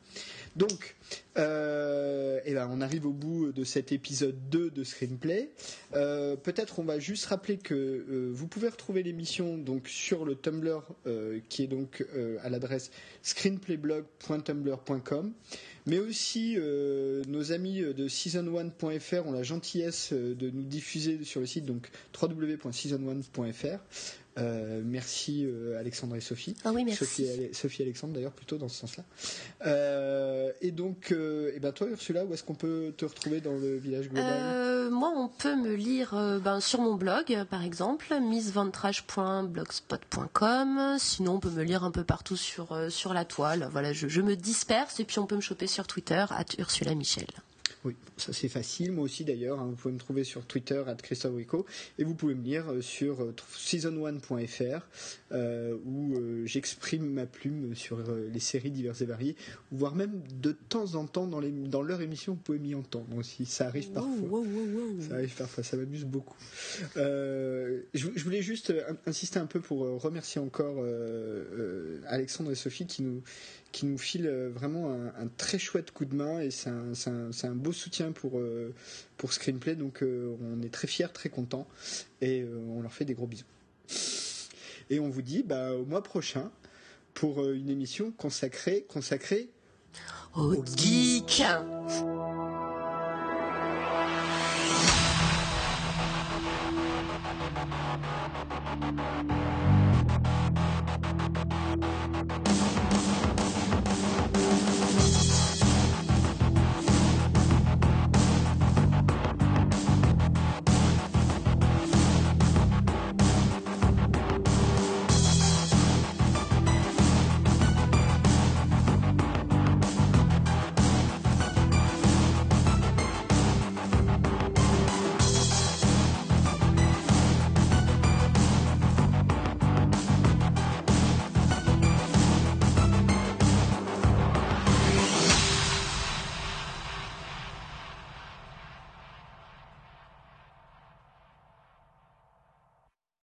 Speaker 1: Donc, euh, et ben on arrive au bout de cet épisode 2 de Screenplay. Euh, peut-être on va juste rappeler que euh, vous pouvez retrouver l'émission donc sur le Tumblr qui est donc à l'adresse screenplayblog.tumblr.com. Mais aussi nos amis de season1.fr ont la gentillesse de nous diffuser sur le site donc www.season1.fr. Euh, merci euh, Alexandre et Sophie.
Speaker 2: Ah oui, merci.
Speaker 1: Sophie, Sophie Alexandre d'ailleurs plutôt dans ce sens-là. Euh, et donc, et ben toi Ursula, où est-ce qu'on peut te retrouver dans le village global?
Speaker 2: Moi, on peut me lire ben, sur mon blog, par exemple, missventrage.blogspot.com. Sinon, on peut me lire un peu partout sur sur la toile. Voilà, je, je me disperse et puis on peut me choper sur Twitter à Ursula Michel.
Speaker 1: Oui, ça c'est facile. Moi aussi d'ailleurs, hein, vous pouvez me trouver sur Twitter à Christophe Rico et vous pouvez me lire euh, sur euh, season1.fr euh, où j'exprime ma plume sur les séries diverses et variées, voire même de temps en temps dans, les, dans leur émission, vous pouvez m'y entendre aussi. Ça arrive parfois. ça arrive parfois, ça m'amuse beaucoup. je, voulais juste insister un peu pour remercier encore Alexandre et Sophie qui nous qui nous file euh, vraiment un, très chouette coup de main et c'est un, beau soutien pour, euh, pour Screenplay. Donc euh, on est très fiers, très contents et on leur fait des gros bisous. Et on vous dit bah, au mois prochain pour une émission consacrée, consacrée
Speaker 2: au, geek. geek.